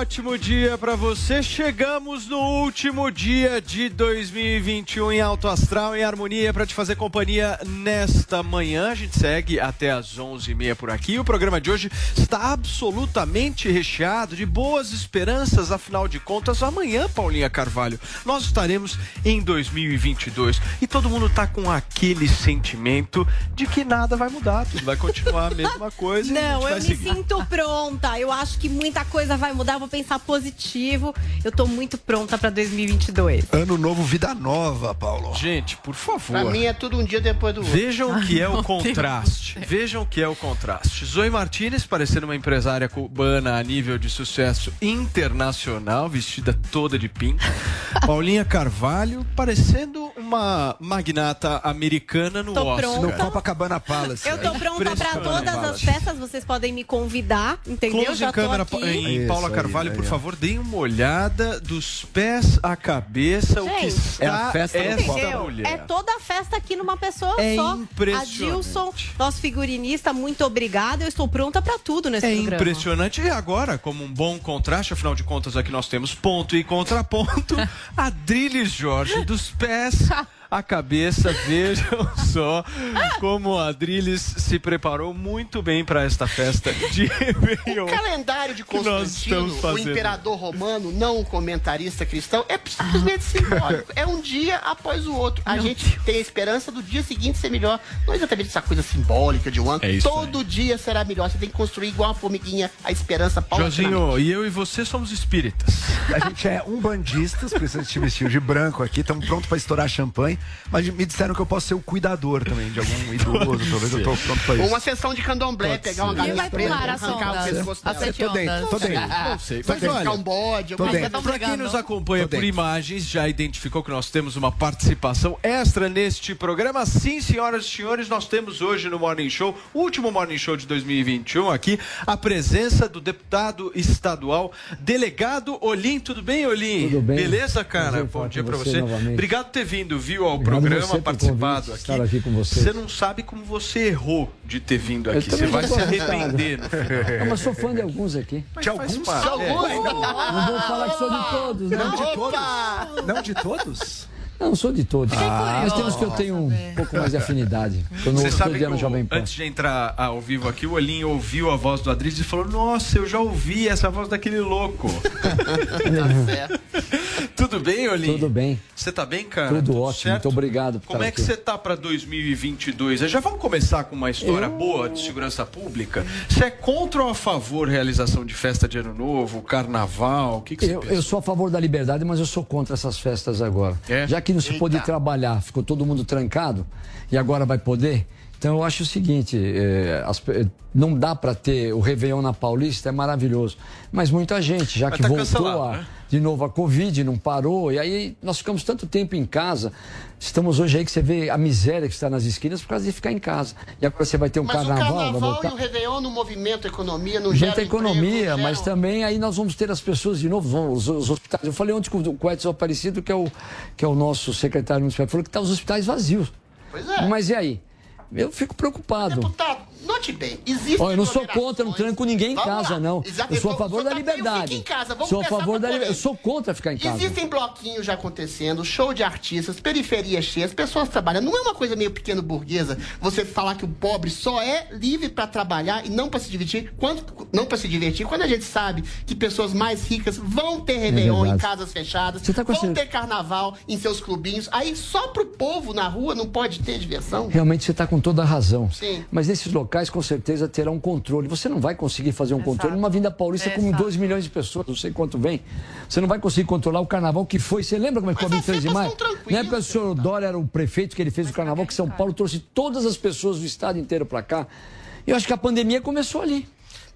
ótimo dia para você. Chegamos no último dia de 2021 em Alto Astral, em harmonia, para te fazer companhia nesta manhã. A gente segue até às 11h30 por aqui. O programa de hoje está absolutamente recheado de boas esperanças, afinal de contas, amanhã, Paulinha Carvalho, nós estaremos em 2022 e todo mundo tá com aquele sentimento de que nada vai mudar, tudo vai continuar a mesma coisa. Não, eu me seguir. sinto pronta. Eu acho que muita coisa vai mudar, vou pensar positivo. Eu tô muito pronta para 2022. Ano novo, vida nova, Paulo. Gente, por favor. Pra mim é tudo um dia depois do outro. Vejam o que é o contraste. Vejam o que é o contraste. Zoe Martinez parecendo uma empresária cubana a nível de sucesso internacional, vestida toda de pink. Paulinha Carvalho parecendo uma magnata americana no tô Oscar. Pronta. No Copacabana Palace. Eu tô pronta para todas as festas, vocês podem me convidar, entendeu? Close Já câmera em isso, Paula Carvalho, aí, por aí, favor, deem uma olhada dos pés à cabeça, Gente, o que está é a festa essa mulher. É toda a festa aqui numa pessoa é só. Impressionante. Adilson, nosso figurinista, muito obrigada. Eu estou pronta para tudo nesse é programa. É impressionante. E agora, como um bom contraste, afinal de contas, aqui nós temos ponto e contraponto, Adriles Jorge, dos pés a cabeça. Vejam só como a Adriles se preparou muito bem para esta festa de Réveillon. O calendário de Constantino, o imperador romano, não um comentarista cristão, é simplesmente simbólico. É um dia após o outro. A gente tem a esperança do dia seguinte ser melhor. Não é exatamente essa coisa simbólica de um ano. É Todo aí. dia será melhor. Você tem que construir igual uma formiguinha a esperança Josinho, e eu e você somos espíritas. A gente é um bandistas, precisamos te vestir de branco aqui, estamos prontos para estourar champanhe. Mas me disseram que eu posso ser o cuidador também de algum idoso. Talvez eu tô pronto pra isso. Uma sessão de candomblé, Pode pegar uma galera preta, arrancar o pescoço dela. Tô dentro, tô dentro. Não sei. Mas olha, um bode. Tô dentro. Pra quem nos acompanha por imagens, já identificou que nós temos uma participação extra neste programa. Sim, senhoras e senhores, nós temos hoje no Morning Show, último Morning Show de 2021 aqui, a presença do deputado estadual, delegado Olim. Tudo bem, Olim? Tudo bem. Beleza, cara? Bom dia pra você. Obrigado por ter vindo, viu, ao programa programa, participado aqui. Estar aqui com você. Você não sabe como você errou de ter vindo aqui. Você vai se arrepender no final. Não, mas sou fã de alguns aqui. Mas de alguns? De alguns? Não vou falar que sou de todos, né? Não de todos? Não de todos? Não, sou de todos. Ah, mas temos que eu tenho um pouco mais de afinidade. Eu não Você sabe que o, Jovem Pan. antes de entrar ao vivo aqui, o Olinho ouviu a voz do Adriles e falou: Nossa, eu já ouvi essa voz daquele louco. Tudo bem, Olinho? Tudo bem. Você tá bem, cara? Tudo, Tudo ótimo. Certo? Muito obrigado. Como é que você tá para 2022? Já vamos começar com uma história eu... boa de segurança pública. Você é contra ou a favor da realização de festa de Ano Novo, Carnaval? O que, que você eu, eu sou a favor da liberdade, mas eu sou contra essas festas agora. É? Já que que não se pôde trabalhar, ficou todo mundo trancado e agora vai poder. Então eu acho o seguinte, é, as, não dá para ter o Réveillon na Paulista, é maravilhoso. Mas muita gente, já Mas que tá voltou a, né? de novo a Covid, não parou, e aí nós ficamos tanto tempo em casa. Estamos hoje aí que você vê a miséria que está nas esquinas por causa de ficar em casa. E agora você vai ter um mas carnaval. O carnaval vai voltar... e o Réveillon no movimento economia, no gera economia, emprego, mas também aí nós vamos ter as pessoas de novo, os, os hospitais. Eu falei ontem com o Edson Aparecido, que é o, que é o nosso secretário municipal, falou que está os hospitais vazios. Pois é. Mas e aí? Eu fico preocupado. Deputado, bem, existe. Olha, eu não sou contra, não tranco ninguém em Vamos casa, lá. não. Exato. Eu sou a favor da liberdade. Em casa. Vamos sou a favor da liberdade. Eu sou contra ficar em casa. Existem bloquinhos já acontecendo, show de artistas, periferias cheias, pessoas trabalhando. Não é uma coisa meio pequeno burguesa você falar que o pobre só é livre para trabalhar e não para se divertir, quando, não para se divertir, quando a gente sabe que pessoas mais ricas vão ter Réveillon é em casas fechadas, tá vão ter carnaval em seus clubinhos. Aí só pro povo na rua não pode ter diversão. Realmente você está com toda a razão. Sim. Mas nesses locais, com certeza, terá um controle. Você não vai conseguir fazer um Exato. controle numa Vinda Paulista Exato. com 2 milhões de pessoas, não sei quanto vem. Você não vai conseguir controlar o carnaval que foi. Você lembra como é que foi a 23 de maio? Na época o senhor Dória era o prefeito que ele fez o carnaval, que São Paulo trouxe todas as pessoas do estado inteiro para cá. Eu acho que a pandemia começou ali.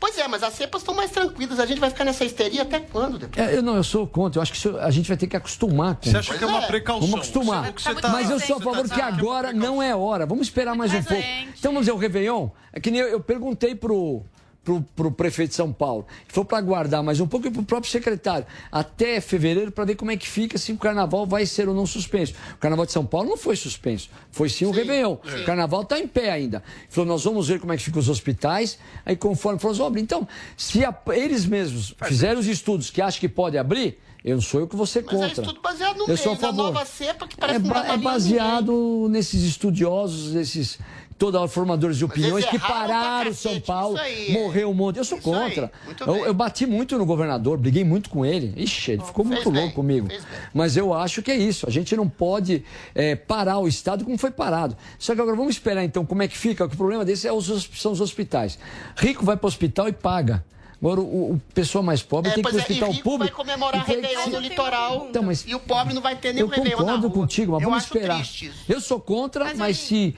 Pois é, mas as cepas estão mais tranquilas. A gente vai ficar nessa histeria até quando, depois? É, eu não, eu sou contra. Eu acho que a gente vai ter que acostumar com Você acha que é uma é. precaução? Vamos acostumar. Você, tá, mas eu sou a favor tá, que agora não é hora. Vamos esperar mais um pouco. Então vamos dizer, o Réveillon, é que nem eu, eu perguntei pro para o prefeito de São Paulo, for para aguardar mais um pouco e para o próprio secretário, até fevereiro, para ver como é que fica, se o carnaval vai ser ou não suspenso. O carnaval de São Paulo não foi suspenso, foi sim o sim, Réveillon. Sim. O carnaval está em pé ainda. Ele falou, nós vamos ver como é que ficam os hospitais, aí conforme falou, assim, então, se a, eles mesmos fizeram os estudos que acham que pode abrir, eu não sou eu que você contra. Mas é estudo baseado no eu sou a favor. nova cepa que parece é, ba é baseado nesses estudiosos, nesses toda formadores de opiniões que pararam São Paulo, morreu um monte. Eu sou contra. Eu, eu, bati muito no governador, briguei muito com ele. Ixi, ele ficou muito bem, louco comigo. Mas eu acho que é isso. A gente não pode é, parar o Estado como foi parado. Só que agora vamos esperar então como é que fica. O problema desse é os, são os hospitais. Rico vai para o hospital e paga. Agora, o, o pessoa mais pobre é, tem que ir para o hospital é, público. vai comemorar Réveillon no litoral então, mas e o pobre não vai ter nenhum Réveillon Eu concordo contigo, mas eu vamos esperar. Eu sou contra, mas, mas se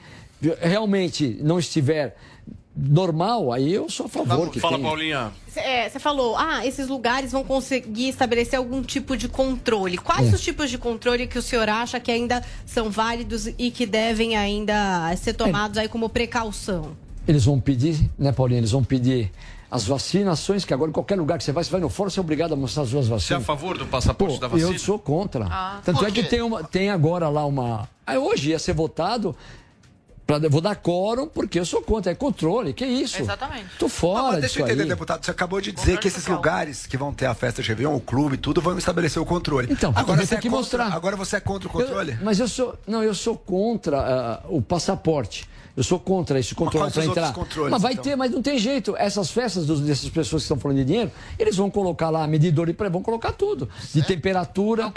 realmente não estiver normal, aí eu sou a favor. que Fala, tenha. Paulinha. É, você falou, ah, esses lugares vão conseguir estabelecer algum tipo de controle. Quais é. os tipos de controle que o senhor acha que ainda são válidos e que devem ainda ser tomados é. aí como precaução? Eles vão pedir, né, Paulinha? Eles vão pedir as vacinações, que agora em qualquer lugar que você vai, você vai no fórum, você é obrigado a mostrar as suas vacinas. Você é a favor do passaporte Pô, da vacina? Eu sou contra. Ah, Tanto é que tem, uma, tem agora lá uma. Aí hoje ia ser votado Pra, vou dar quórum porque eu sou contra. É controle. Que isso? Exatamente. Tô fora não, deixa eu entender, aí. deputado. Você acabou de dizer que esses lugares que vão ter a festa de Réveillon, o clube e tudo, vão estabelecer o controle. Então, agora você, é que contra, mostrar. agora você é contra o controle? Eu, mas eu sou. Não, eu sou contra uh, o passaporte. Eu sou contra esse controle para entrar. Mas vai então? ter, mas não tem jeito. Essas festas dos, dessas pessoas que estão falando de dinheiro, eles vão colocar lá medidor e pré, vão colocar tudo. De temperatura.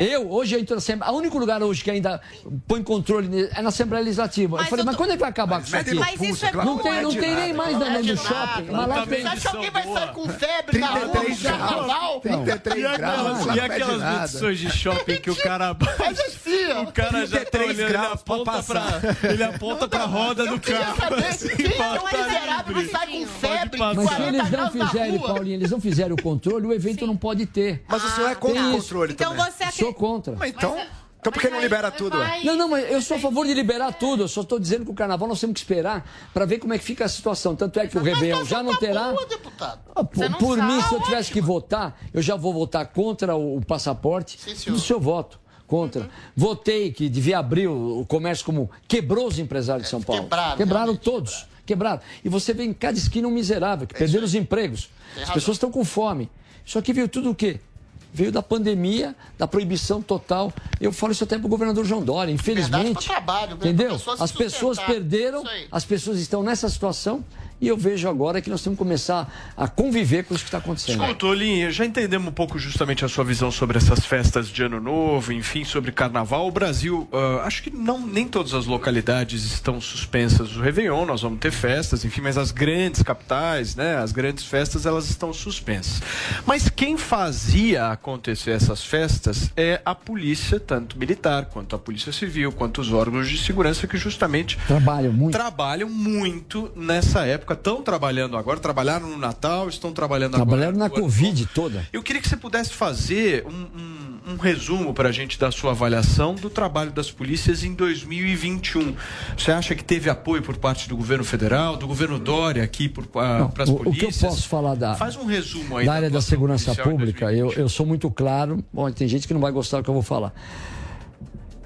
Eu, hoje eu entro na Assembleia. O único lugar hoje que ainda põe controle é na Assembleia Legislativa. Mas eu falei, eu tô... mas quando é que vai acabar mas com isso aqui? Mas isso é não tem, não tem nem mais no do shopping. Mas lá tem. Você acha que alguém vai sair com febre na rua no carnaval? 33 graus. E aquelas medições de shopping que o cara. Faz assim, ó. O cara já tá olhando, ele aponta pra, ele aponta pra roda do carro saber quem é o miserável que sai com febre, Mas se eles não fizerem, Paulinho, eles não fizerem o controle, o evento Sim. não pode ter. Mas o senhor é contra o controle então também. Você Sou contra. Mas então... Então por que não libera tudo? Não, não, mas eu sou a favor de liberar tudo. Eu só estou dizendo que o carnaval nós temos que esperar para ver como é que fica a situação. Tanto é que o Réveillon já não terá. Ah, por, por mim, se eu tivesse que votar, eu já vou votar contra o, o passaporte Sim, do seu voto contra. Votei que devia abrir o, comércio como quebrou os empresários de São Paulo. Quebraram, Quebraram todos quebrado. E você vê em cada esquina um miserável, que é perderam os empregos. As pessoas estão com fome. Isso aqui veio tudo o quê? Veio da pandemia, da proibição total. Eu falo isso até para o governador João Dória, infelizmente. Trabalho, né? entendeu? As pessoas perderam, as pessoas estão nessa situação e eu vejo agora que nós temos que começar a conviver com isso que está acontecendo. Escuta, Olinha, já entendemos um pouco justamente a sua visão sobre essas festas de Ano Novo, enfim, sobre Carnaval. O Brasil, uh, acho que não, nem todas as localidades estão suspensas. O Réveillon, nós vamos ter festas, enfim, mas as grandes capitais, né, as grandes festas, elas estão suspensas. Mas quem fazia acontecer essas festas é a polícia, tanto militar quanto a polícia civil, quanto os órgãos de segurança que justamente trabalham muito, trabalham muito nessa época época estão trabalhando agora, trabalharam no Natal, estão trabalhando trabalharam agora. Trabalharam na Covid toda. Eu queria que você pudesse fazer um, um, um resumo para a gente da sua avaliação do trabalho das polícias em 2021. Você acha que teve apoio por parte do governo federal, do governo Dória aqui para as polícias? O que eu posso falar da, Faz um resumo aí da área da, da segurança pública, eu, eu sou muito claro. Bom, tem gente que não vai gostar do que eu vou falar.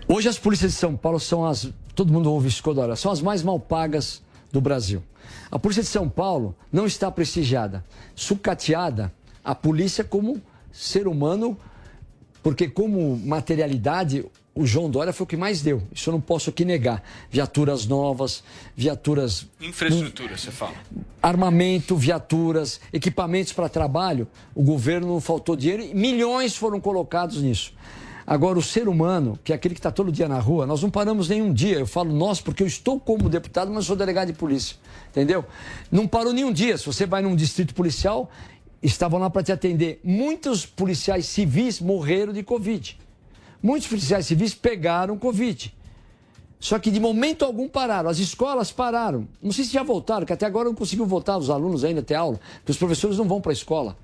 Hoje as polícias de São Paulo são as. Todo mundo ouve isso toda hora, são as mais mal pagas do Brasil. A polícia de São Paulo não está prestigiada, sucateada a polícia como ser humano, porque como materialidade o João Dória foi o que mais deu. Isso eu não posso aqui negar. Viaturas novas, viaturas. Infraestrutura, você fala. Armamento, viaturas, equipamentos para trabalho. O governo não faltou dinheiro e milhões foram colocados nisso. Agora, o ser humano, que é aquele que está todo dia na rua, nós não paramos nenhum dia. Eu falo nós porque eu estou como deputado, mas sou delegado de polícia. Entendeu? Não parou nenhum dia. Se você vai num distrito policial, estavam lá para te atender. Muitos policiais civis morreram de Covid. Muitos policiais civis pegaram Covid. Só que de momento algum pararam. As escolas pararam. Não sei se já voltaram, que até agora não conseguiu voltar os alunos ainda até aula, porque os professores não vão para a escola.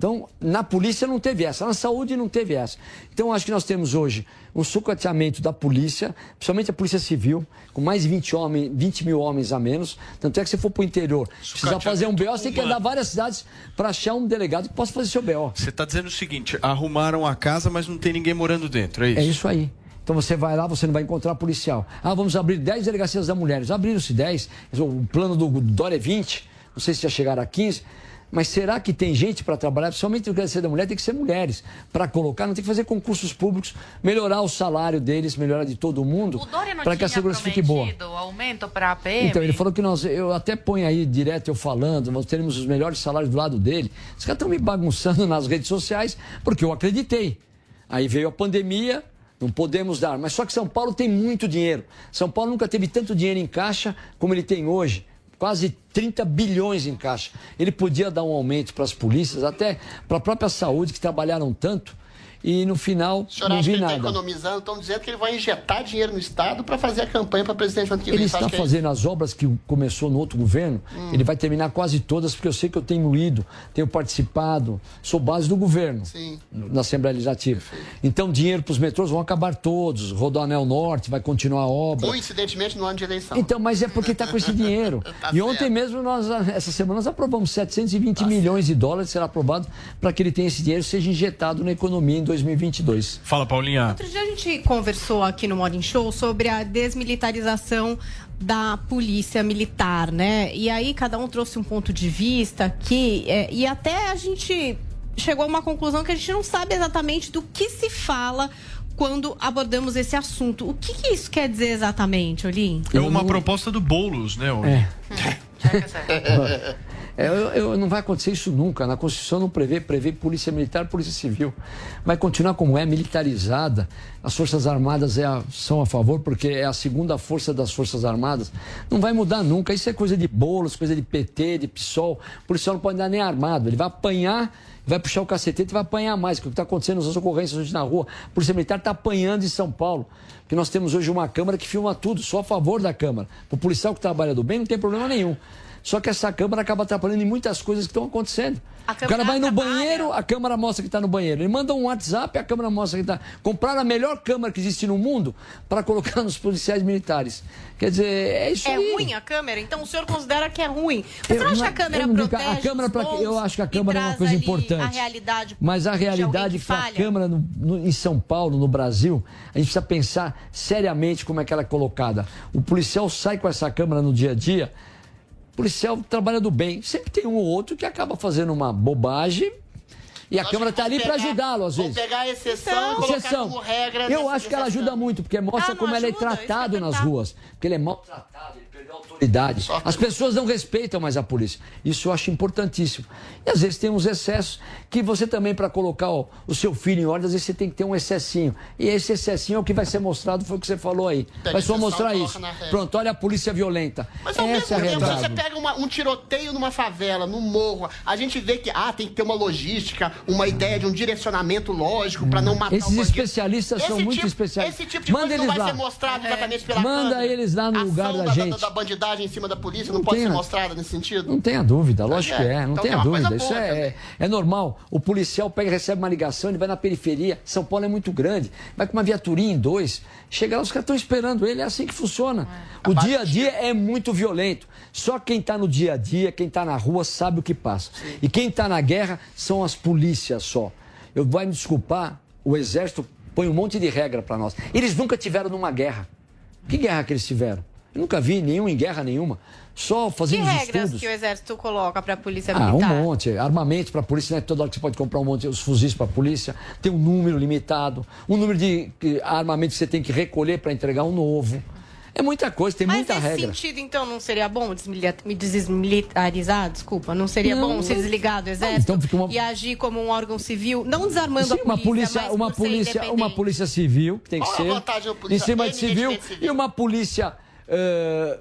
Então, na polícia não teve essa, na saúde não teve essa. Então, acho que nós temos hoje um sucateamento da polícia, principalmente a polícia civil, com mais de 20, homens, 20 mil homens a menos. Tanto é que se for para o interior, precisar fazer um BO, você tem que andar várias cidades para achar um delegado que possa fazer seu BO. Você está dizendo o seguinte: arrumaram a casa, mas não tem ninguém morando dentro, é isso? É isso aí. Então você vai lá, você não vai encontrar policial. Ah, vamos abrir 10 delegacias da mulheres. Abriram-se 10. O plano do Dória é 20. Não sei se já chegaram a 15. Mas será que tem gente para trabalhar? Principalmente no Crescer da Mulher, tem que ser mulheres. Para colocar, não tem que fazer concursos públicos, melhorar o salário deles, melhorar de todo mundo, para que a segurança fique boa. aumento para a PM? Então, ele falou que nós, eu até ponho aí direto eu falando, nós teremos os melhores salários do lado dele. Os caras estão me bagunçando nas redes sociais, porque eu acreditei. Aí veio a pandemia, não podemos dar. Mas só que São Paulo tem muito dinheiro. São Paulo nunca teve tanto dinheiro em caixa como ele tem hoje quase 30 bilhões em caixa. Ele podia dar um aumento para as polícias, até para a própria saúde, que trabalharam tanto e no final o senhor não vi que nada. Ele está economizando, estão dizendo que ele vai injetar dinheiro no Estado para fazer a campanha para presidente ano que Ele está é fazendo é as obras que começou no outro governo, hum. ele vai terminar quase todas, porque eu sei que eu tenho ido, tenho participado, sou base do governo Sim. na Assembleia Legislativa. Perfeito. Então, dinheiro para os metrôs vão acabar todos, Rodoanel Norte vai continuar a obra. Coincidentemente no ano de eleição. Então, mas é porque está com esse dinheiro. tá e ontem certo. mesmo, nós, essa semana, nós aprovamos 720 tá milhões certo. de dólares, será aprovado para que ele tenha esse dinheiro seja injetado na economia 2022. Fala, Paulinha. Outro dia a gente conversou aqui no Morning Show sobre a desmilitarização da polícia militar, né? E aí cada um trouxe um ponto de vista aqui é, e até a gente chegou a uma conclusão que a gente não sabe exatamente do que se fala quando abordamos esse assunto. O que, que isso quer dizer exatamente, Olim? É uma proposta do Boulos, né, Olim? É. é. É, eu, eu, não vai acontecer isso nunca. Na Constituição não prevê, prevê polícia militar, polícia civil. Vai continuar como é, militarizada. As Forças Armadas é a, são a favor, porque é a segunda força das Forças Armadas. Não vai mudar nunca. Isso é coisa de bolos, coisa de PT, de PSOL. O policial não pode andar nem armado. Ele vai apanhar vai puxar o cacetete e vai apanhar mais. O que está acontecendo nas ocorrências hoje na rua? A Polícia Militar está apanhando em São Paulo. Porque nós temos hoje uma Câmara que filma tudo, só a favor da Câmara. O policial que trabalha do bem não tem problema nenhum. Só que essa câmera acaba atrapalhando em muitas coisas que estão acontecendo. O cara vai no banheiro, a câmera mostra que está no banheiro. Ele manda um WhatsApp, a câmera mostra que está. Compraram a melhor câmera que existe no mundo para colocar nos policiais militares. Quer dizer, é isso é aí. É ruim a câmera? Então o senhor considera que é ruim? Você não acha que a câmera protege a câmera pra, Eu acho que a câmera é uma coisa importante. A realidade mas a realidade que a câmera no, no, em São Paulo, no Brasil, a gente precisa pensar seriamente como é que ela é colocada. O policial sai com essa câmera no dia a dia policial trabalha do bem. Sempre tem um ou outro que acaba fazendo uma bobagem e a Câmara está ali para ajudá-lo, às vezes. pegar a exceção então, colocar exceção. como regra. Eu acho que ela ajuda muito, porque mostra ah, como ajuda, ele é tratado nas ruas. Porque ele é maltratado, ele autoridade. As pessoas não respeitam mais a polícia. Isso eu acho importantíssimo. E às vezes tem uns excessos que você também, para colocar o, o, seu filho em ordem, às vezes você tem que ter um excessinho. E esse excessinho é o que vai ser mostrado, foi o que você falou aí. Vai só mostrar isso. Pronto, olha a polícia violenta. Mas ao Essa mesmo é tempo, você pega uma, um tiroteio numa favela, num morro, a gente vê que ah, tem que ter uma logística, uma ideia de um direcionamento lógico para não matar Esses especialistas são muito tipo, especialistas. Esse tipo de Manda coisa não vai lá. ser mostrado exatamente pela Manda câmera. eles lá no lugar da, da gente. Da, da bandidagem em cima da polícia não, não pode ser mostrada nesse sentido? Não tenha dúvida, lógico é. que é, não então tenha dúvida. Isso é, é, é, normal. O policial pega recebe uma ligação, ele vai na periferia. São Paulo é muito grande, vai com uma viaturinha em dois. Chega lá, os caras estão esperando ele, é assim que funciona. É. O dia a dia é muito violento. Só quem está no dia a dia, quem está na rua, sabe o que passa. Sim. E quem está na guerra são as polícias só. Eu vai me desculpar, o exército põe um monte de regra para nós. Eles nunca tiveram numa guerra. Que guerra que eles tiveram? Eu nunca vi nenhum em guerra nenhuma. Só fazendo que regras estudos. que o exército coloca para a polícia militar? Ah, um monte. Armamento para a polícia, né? Toda hora que você pode comprar um monte, os fuzis para a polícia. Tem um número limitado. Um número de armamento que você tem que recolher para entregar um novo. É muita coisa, tem Mas muita regra. Mas nesse sentido, então, não seria bom me desmilitarizar? Desculpa, não seria não, bom ser desligado do exército então, uma... e agir como um órgão civil, não desarmando Sim, a polícia, uma polícia, uma polícia, uma polícia civil que tem que Qual ser em cima de civil, civil, e uma polícia uh,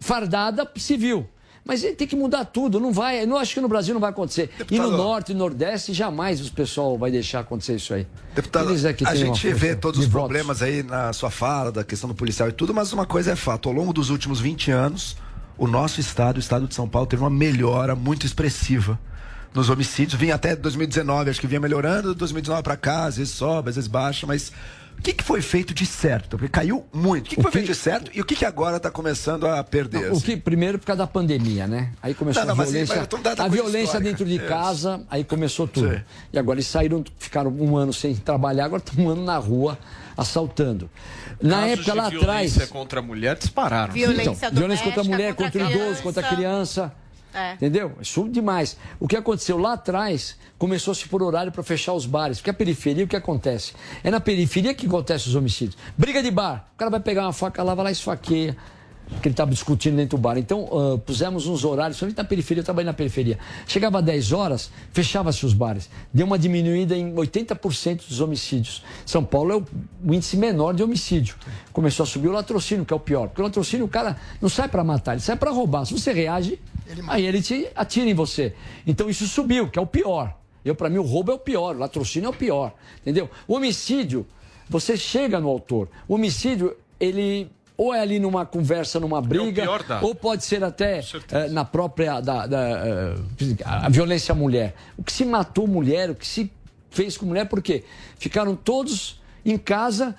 fardada civil. Mas ele tem que mudar tudo, não vai. Não acho que no Brasil não vai acontecer. Deputado, e no norte e nordeste jamais o pessoal vai deixar acontecer isso aí. Deputado, é a gente vê todos os problemas aí na sua fala, da questão do policial e tudo, mas uma coisa é fato, ao longo dos últimos 20 anos, o nosso estado, o estado de São Paulo, teve uma melhora muito expressiva nos homicídios. Vinha até 2019, acho que vinha melhorando, 2019 para cá, às vezes sobe, às vezes baixa, mas o que, que foi feito de certo? Porque caiu muito. O que, que foi que... feito de certo e o que, que agora está começando a perder? Não, assim? O que primeiro por causa da pandemia, né? Aí começou não, não, a violência, mas, a violência dentro de casa, aí começou tudo. Sim. E agora eles saíram, ficaram um ano sem trabalhar, agora estão um ano na rua assaltando. Na Casos época lá atrás. Violência contra a mulher dispararam. Violência, então, violência contra a mulher, contra, contra o idoso, contra a criança. É. Entendeu? Isso demais. O que aconteceu lá atrás começou-se por horário para fechar os bares. Porque a periferia, o que acontece? É na periferia que acontecem os homicídios. Briga de bar. O cara vai pegar uma faca lá, vai lá e esfaqueia que ele estava discutindo dentro do bar. Então, uh, pusemos uns horários, principalmente na periferia, eu trabalhei na periferia. Chegava a 10 horas, fechava-se os bares. Deu uma diminuída em 80% dos homicídios. São Paulo é o, o, índice menor de homicídio. Começou a subir o latrocínio, que é o pior. Porque o latrocínio, o cara não sai para matar, ele sai para roubar. Se você reage, ele aí ele te atira em você. Então, isso subiu, que é o pior. Eu, para mim, o roubo é o pior, o latrocínio é o pior. Entendeu? O homicídio, você chega no autor. O homicídio, ele ou é ali numa conversa, numa é briga, é ou pode ser até é, na própria da, da uh, a violência à mulher. O que se matou mulher, o que se fez com mulher, porque ficaram todos em casa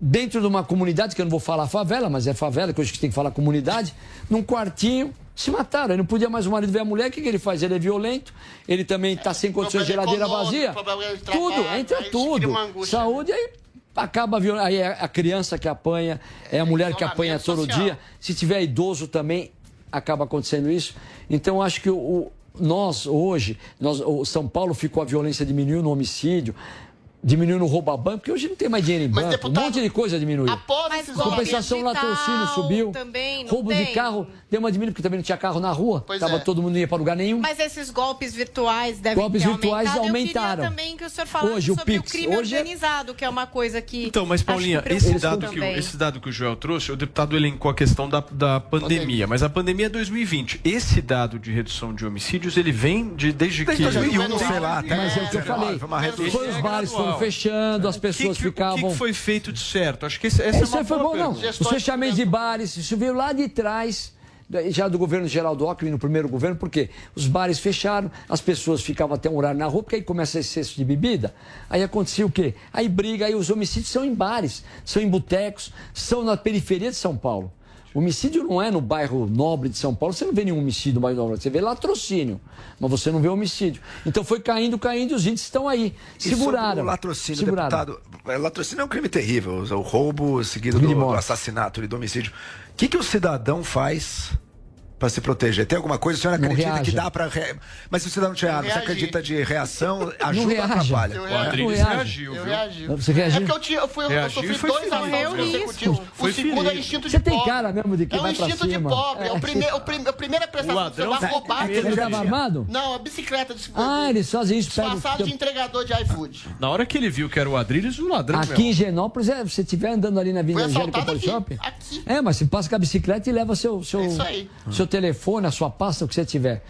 dentro de uma comunidade, que eu não vou falar favela, mas é favela, que hoje tem que falar comunidade, num quartinho, se mataram. Aí não podia mais o marido ver a mulher, o que, que ele faz? Ele é violento, ele também está sem condições de geladeira vazia. Tudo, entra tudo. Saúde, aí acaba a Aí é a criança que apanha, é a mulher que apanha todo social. dia. Se tiver idoso também, acaba acontecendo isso. Então, acho que o, nós, hoje, nós, o São Paulo ficou, a violência diminuiu no homicídio diminuiu no roubo a banco, porque hoje não tem mais dinheiro em banco. Deputado, um monte de coisa diminuiu. Após esses Compensação, latrocínio subiu. Também roubo tem. de carro deu uma diminuída, porque também não tinha carro na rua. Pois Tava é. todo mundo não ia para lugar nenhum. Mas esses golpes virtuais devem golpes ter virtuais aumentaram. Eu também que o senhor falasse hoje, sobre o, Pix, o crime hoje é- organizado, que é uma coisa que Então, mas Paulinha, esse dado, que o, esse dado que o Joel trouxe, o deputado elencou a questão da, da pandemia, pandemia, mas a pandemia é 2020. Esse dado de redução de homicídios, ele vem de, desde, desde que... 2001, sei lá. Mas é o que eu falei. Foi os bares foram fechando, as pessoas que, ficavam. O que, foi feito de certo? Acho que esse, essa Esse é uma foi bom, não. Os fechamentos de bares, isso veio lá de trás já do governo Geraldo Alckmin, no primeiro governo, porque os bares fecharam, as pessoas ficavam até um horário na rua, porque aí começa excesso de bebida. Aí acontecia o quê? Aí briga, aí os homicídios são em bares, são em botecos, são na periferia de São Paulo. Homicídio não é no bairro nobre de São Paulo, você não vê nenhum homicídio no bairro nobre, você vê latrocínio, mas você não vê homicídio. Então foi caindo, caindo, os índices estão aí. Seguraram. o latrocínio, seguraram. deputado, é, latrocínio é um crime terrível, o roubo seguido do, do assassinato e do homicídio. O que, que o cidadão faz para se proteger? Tem alguma coisa? A senhora acredita que dá para. Re... Mas se o cidadão tiver você acredita de reação, ajuda ou atrapalha? Eu reagi. O reagiu, eu reagi. Você reagiu? É porque eu, tinha, eu, fui, eu sofri dois assaltos consecutivos. O segundo é instinto de Você tem cara mesmo de que é. É um instinto de pobre. É o primeiro, a primeira prestação do celular roubada. Ele estava armado? Não, a bicicleta de Ah, eles fazem isso. Disfarçado de entregador de iFood. Na hora que ele viu que era o Adriles, o ladrão Aqui em Genópolis, é, você estiver andando ali na Avenida Angélica Polishop... Aqui. É, mas você passa com a bicicleta e leva seu, seu, seu telefone, a sua pasta, o que você tiver.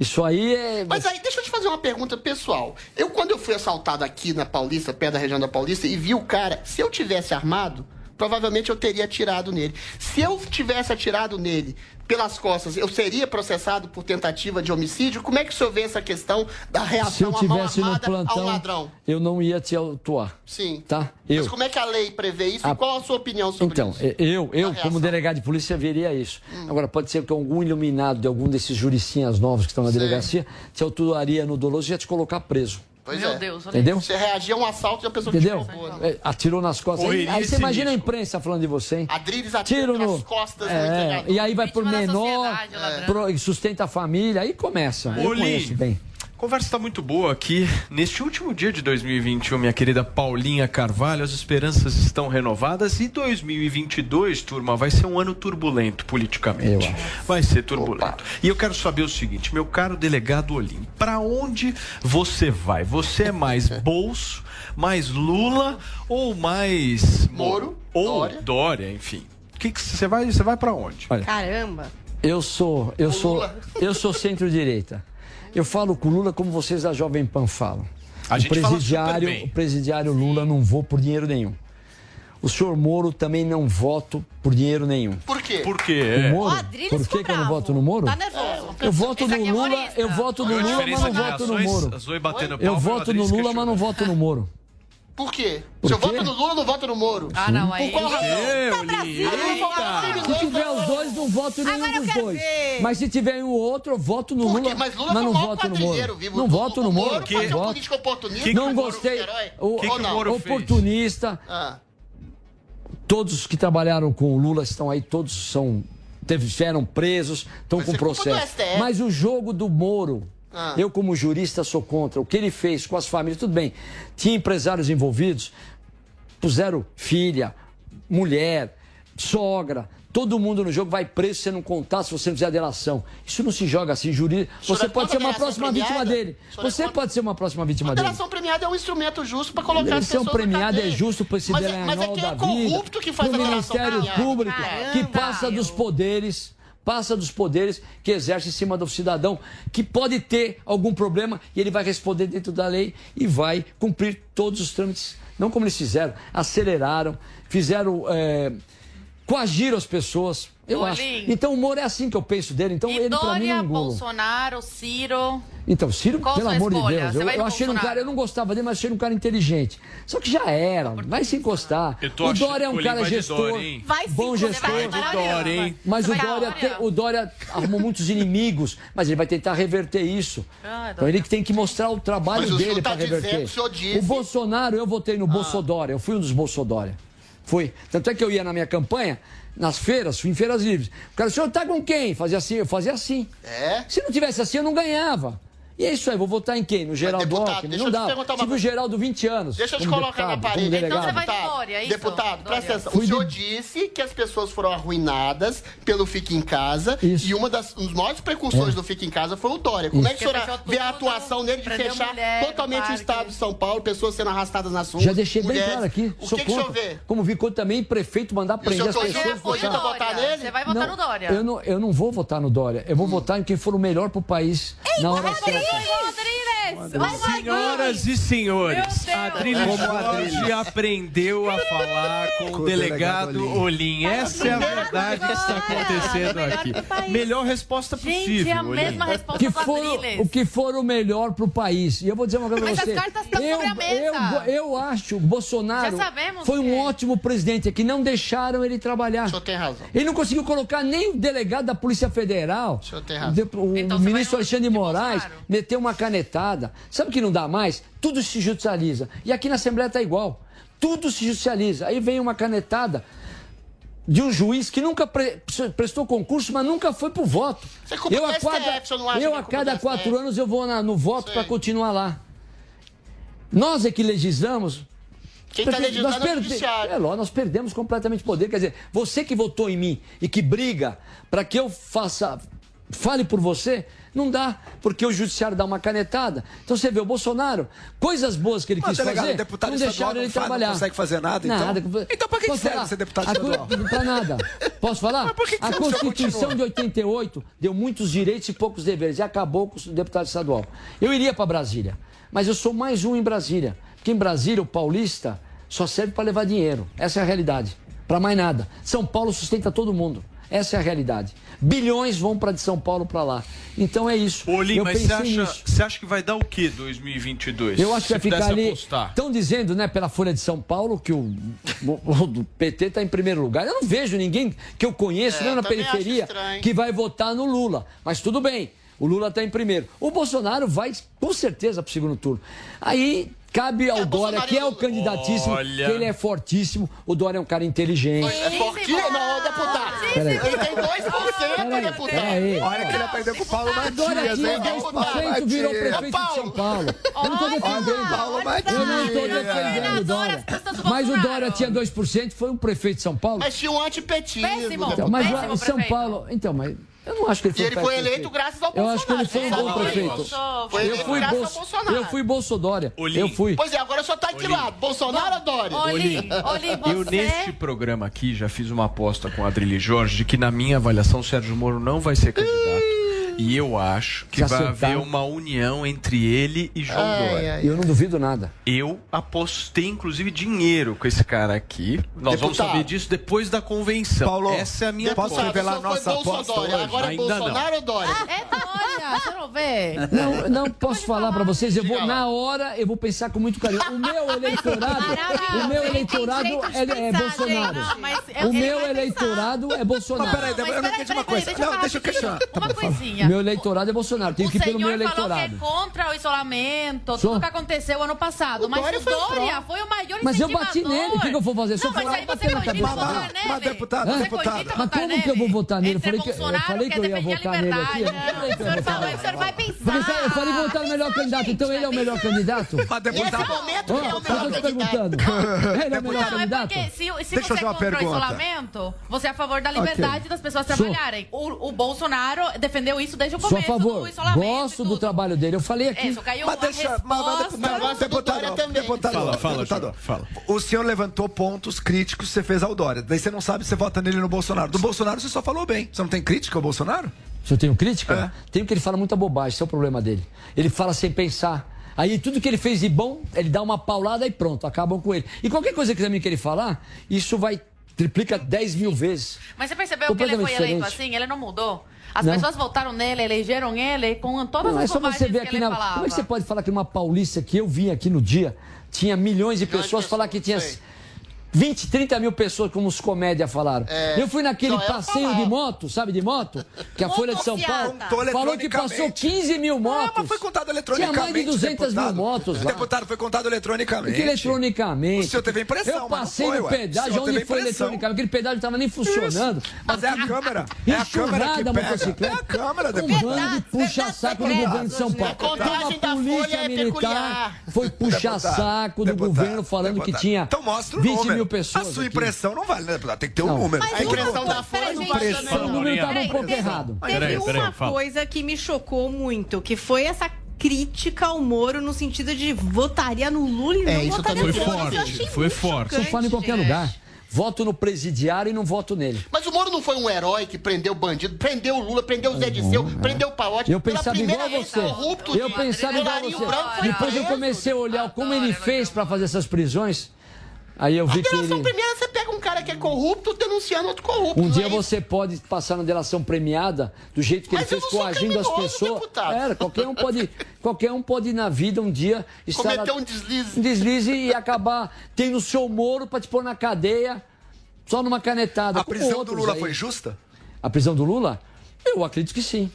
Isso aí é. Mas aí, deixa eu te fazer uma pergunta pessoal. Eu, quando eu fui assaltado aqui na Paulista, perto da região da Paulista, e vi o cara, se eu tivesse armado, provavelmente eu teria atirado nele. Se eu tivesse atirado nele pelas costas, eu seria processado por tentativa de homicídio? Como é que o senhor vê essa questão da reação Se eu tivesse no plantão, ao ladrão? Eu não ia te autuar. Sim. Tá? Eu. Mas como é que a lei prevê isso a... qual a sua opinião sobre então, isso? Então, eu, eu como delegado de polícia, veria isso. Hum. Agora, pode ser que algum iluminado de algum desses juricinhas novos que estão na Sim. delegacia te autuaria no doloso e ia te colocar preso. Pois Meu é. Deus, Entendeu? Você reagia a um assalto e a pessoa Entendeu? te roubou, né? Atirou nas costas. Aí, aí, você imagina a imprensa falando de você, hein? Adriles atira no... nas costas é, E aí vai por menor, pro, sustenta a família, aí começa. Eu conheço bem. Conversa está muito boa aqui. Neste último dia de 2021, minha querida Paulinha Carvalho, as esperanças estão renovadas e 2022, turma, vai ser um ano turbulento politicamente. Vai ser turbulento. Opa. E eu quero saber o seguinte, meu caro delegado Olim, para onde você vai? Você é mais bolso, mais Lula ou mais Moro ou Dória, Dória enfim? Que que você vai? Você vai para onde? Olha, Caramba. Eu sou, eu sou, eu sou centro-direita. Eu falo com o Lula como vocês da Jovem Pan falam. A o presidiário, o presidiário Lula não vou por dinheiro nenhum. O senhor Moro também não voto por dinheiro nenhum. Por quê? Por quê? O Moro, por que, que eu não voto no Moro? Tá nervoso. Eu voto no é Lula, eu voto no Lula, mas não voto no Moro. Eu voto no Lula, mas não voto no Moro. Por quê? Por Se eu voto no Lula, não voto no Moro. Ah, não, aí. Por qual razão? Se tiver dois, não voto nenhum dos dois. Ver. Mas se tiver um ou outro, eu voto no Lula. Mas, Lula mas não voto no Moro. Vivo. Não voto no Moro. Que é político oportunista. Não gostei. O, que que o Moro oportunista. Ah. Todos que trabalharam com o Lula estão aí, todos são tiveram presos, estão com processo. Mas o jogo do Moro ah. Eu, como jurista, sou contra. O que ele fez com as famílias, tudo bem. Tinha empresários envolvidos, puseram filha, mulher, sogra, todo mundo no jogo vai preso se você não contar, se você não fizer a delação. Isso não se joga assim, jurista. Você pode ser uma próxima premiada? vítima dele. Você pode ser uma próxima vítima dele. A delação premiada é um instrumento justo para colocar as pessoas premiada é justo para esse delação mas é, mas é quem é corrupto que faz a Ministério Público, Caramba, que passa dos poderes passa dos poderes que exerce em cima do cidadão, que pode ter algum problema e ele vai responder dentro da lei e vai cumprir todos os trâmites. Não como eles fizeram, aceleraram, fizeram. É, coagiram as pessoas. Eu acho. Então o Moro é assim que eu penso dele. Então e ele para mim não Bolsonaro, Ciro. Então, Ciro, Qual pelo amor escolha? de Deus, eu, eu achei um cara, eu não gostava dele, mas achei um cara inteligente. Só que já era, vai se encostar. O Dória é um cara gestor, Dória, bom gestor. Dória, mas o Dória, tem, o Dória arrumou muitos inimigos, mas ele vai tentar reverter isso. Ah, então ele tem que mostrar o trabalho dele para tá reverter. O, o, Bolsonaro, eu votei no ah. Bolsodória, eu fui um dos Bolsodória. Fui. Tanto é que eu ia na minha campanha, nas feiras, fui em feiras livres. O cara, o senhor tá com quem? Fazia assim, eu fazia assim. É? Se não tivesse assim, eu não ganhava. E é isso aí, vou votar em quem? No Geraldo Alckmin? Não dá. Tive o Geraldo 20 anos. Deixa eu te colocar deputado, na parede. Então você vai de Dória, é isso? Deputado, presta atenção. O senhor de... disse que as pessoas foram arruinadas pelo Fique em Casa. Isso. E uma das um dos maiores precursores é. do Fique em Casa foi o Dória. Como isso. é que o senhor vê a atuação dele de fechar totalmente o estado de São Paulo, pessoas sendo arrastadas nas ruas? Já deixei bem claro aqui. O que, que o senhor vê? Como vi também prefeito mandar prender as pessoas. Você votar nele? Você vai votar no Dória. Eu não, eu não vou votar no Dória. Eu vou votar em quem for o melhor pro país na hora certa. Oh Senhoras e senhores, Adrilho Jorge aprendeu a falar com o delegado Olim. Essa é a verdade que está acontecendo aqui. Melhor resposta possível. Gente, é a mesma resposta que for, O que for o melhor para o país. E eu vou dizer uma coisa para você. Mas as cartas estão eu, sobre a mesa. Eu, eu acho que o Bolsonaro foi um ótimo presidente, é que não deixaram ele trabalhar. O senhor tem razão. Ele não conseguiu colocar nem o delegado da Polícia Federal. O senhor tem razão. O, então, ministro Alexandre de Moraes meteu uma canetada. Sabe o que não dá mais? Tudo se judicializa. E aqui na Assembleia está igual. Tudo se judicializa. Aí vem uma canetada de um juiz que nunca pre prestou concurso, mas nunca foi pro voto. eu a, cada, eu a cada quatro anos eu vou na, no voto para continuar lá. Nós é que legislamos. Quem está legislando nós perde... é, é nós perdemos completamente poder. Quer dizer, você que votou em mim e que briga para que eu faça, fale por você, não dá, porque o judiciário dá uma canetada. Então você vê o Bolsonaro, coisas boas que ele quis delegado, fazer, deputado não deixaram ele trabalhar. Não consegue fazer nada, então? Nada. Então para que, que serve ser deputado estadual? Para nada. Posso falar? Que a Constituição de 88 deu muitos direitos e poucos deveres e acabou com o deputado estadual. Eu iria para Brasília, mas eu sou mais um em Brasília. Porque em Brasília, o paulista só serve para levar dinheiro. Essa é a realidade. Para mais nada. São Paulo sustenta todo mundo. Essa é a realidade. Bilhões vão para de São Paulo para lá. Então é isso. Ô, mas você acha, você acha que vai dar o que 2022? Eu acho que vai ficar ali. Estão dizendo, né, pela Folha de São Paulo, que o, o, o PT está em primeiro lugar. Eu não vejo ninguém que eu conheço, é, nem na periferia, que vai votar no Lula. Mas tudo bem. O Lula está em primeiro. O Bolsonaro vai com certeza para o segundo turno. Aí Cabe ao é, Dória, que é o candidatíssimo, Olha. que ele é fortíssimo. O Dória é um cara inteligente. É fortíssimo, não, deputado. Ele tem 2%, deputado. Peraí. Olha que ele aprendeu com o Paulo Matias. Dória tinha 10%, virou prefeito de São Paulo. Eu não estou defendendo. Paulo Matias. Eu não estou defendendo o Dória. Mas o Dória tinha 2%, foi um prefeito de São Paulo. Mas tinha um antipetismo. Então, mas em São Paulo... Então, mas... Eu não acho que ele foi. E ele foi eleito graças ao Bolsonaro. Eu acho que ele foi um bom prefeito. Foi eleito eu fui graças Bolso... ao Bolsonaro. Eu fui Bolsodória. Eu fui. Pois é, agora só tá aqui lado. Bolsonaro ou Dória? Olim, você... Eu, neste programa aqui, já fiz uma aposta com a Adrilho Jorge de que, na minha avaliação, o Sérgio Moro não vai ser candidato. E eu acho que vai haver uma união entre ele e João ai, Dória. Ai, eu não duvido nada. Eu apostei, inclusive, dinheiro com esse cara aqui. Nós Deputado. vamos saber disso depois da convenção. Paulo, essa é a minha Posso revelar nossa aposta hoje? Agora é Ainda Bolsonaro não. ou Dória? Ah, é Dória, você não vê. Não, não posso falar para vocês. Eu vou, na hora, eu vou pensar com muito carinho. O meu eleitorado, o meu eleitorado é, é Bolsonaro. O meu eleitorado é Bolsonaro. Mas peraí, eu não entendi uma coisa. Não, deixa eu questionar. Uma coisinha. Meu eleitorado é Bolsonaro. Tenho que ir pelo meu eleitorado. falou que é contra o isolamento, tudo que aconteceu ano passado. Mas o Dória foi o maior Mas eu bati nele. O que eu vou fazer? Não, mas aí você cogita votar nele. Mas, deputado, deputado. Mas como que eu vou votar nele? Eu falei que eu, falei que eu ia votar nele aqui. O senhor falou, o senhor vai pensar. Eu falei votar no melhor candidato. Então ele é o melhor candidato? Mas deputado. Nesse momento, ele é o melhor candidato. Ele é o melhor candidato? Porque se você é contra o isolamento, você é a favor da liberdade das pessoas trabalharem. O Bolsonaro defendeu isso desde o começo Sou a favor. Gosto do trabalho dele. Eu falei aqui. Isso, caiu mas deixa, mas, mas, deputado, deputado, fala, fala, deputado, fala. O senhor levantou pontos críticos que você fez ao Dória. Daí você não sabe se você vota nele no Bolsonaro. Do Bolsonaro você só falou bem. Você não tem crítica ao Bolsonaro? Se eu tenho crítica? É. Tenho que ele fala muita bobagem, esse é o problema dele. Ele fala sem pensar. Aí tudo que ele fez de bom, ele dá uma paulada e pronto, acabam com ele. E qualquer coisa que também que ele falar, isso vai triplica 10 mil vezes. Mas você percebeu que ele foi diferente. eleito assim? Ele não mudou? As não. pessoas votaram nele, elegeram ele com todas não, as é só você ver aqui na... Falava. Como é que você pode falar que uma paulista que eu vi aqui no dia tinha milhões de milhões pessoas, de falar que tinha... Sei 20, 30 mil pessoas, como os comédia falaram. É, eu fui naquele passeio de moto, sabe, de moto? Que a Folha de São Paulo falou que passou 15 mil motos. Não, mas foi contado eletronicamente. Tinha mais de 200 deputado. mil motos lá. Deputado, foi contado eletronicamente. Que eletronicamente? O senhor teve impressão, Eu passei no pedágio, onde foi eletronicamente? Aquele pedágio não estava nem funcionando. Isso. Mas é a câmera. É a câmera que pega. É a câmera, deputado. Um bando de puxa-saco do governo de São Paulo. A polícia é militar foi puxa-saco do governo falando que tinha 20 mil pessoas impressão não vale, né, deputado? Tem que ter um número. a impressão da Folha não vale. O número estava um pouco errado. Teve uma coisa que me chocou muito, que foi essa crítica ao Moro no sentido de votaria no Lula e é, não votaria no Foi forte, foi forte. Você fala em qualquer lugar. Voto no presidiário e não voto nele. Mas o Moro não foi um herói que prendeu bandido, prendeu o Lula, prendeu o Zé Disseu, é. prendeu o Paote. Eu pensava igual a você. Eu pensava igual a você. Depois eu comecei a olhar como ele fez para fazer essas prisões. Aí eu vi a que ele... primeira você pega um cara que é corrupto denunciando outro corrupto. Um dia é você pode passar na delação premiada do jeito que Mas ele fez coagindo as pessoas. Era, qualquer um pode, qualquer um pode ir na vida um dia estar cometer um deslize, um deslize e acabar tendo o seu Moro para te pôr na cadeia só numa canetada. A prisão do Lula aí. foi justa? A prisão do Lula? Eu acredito que sim.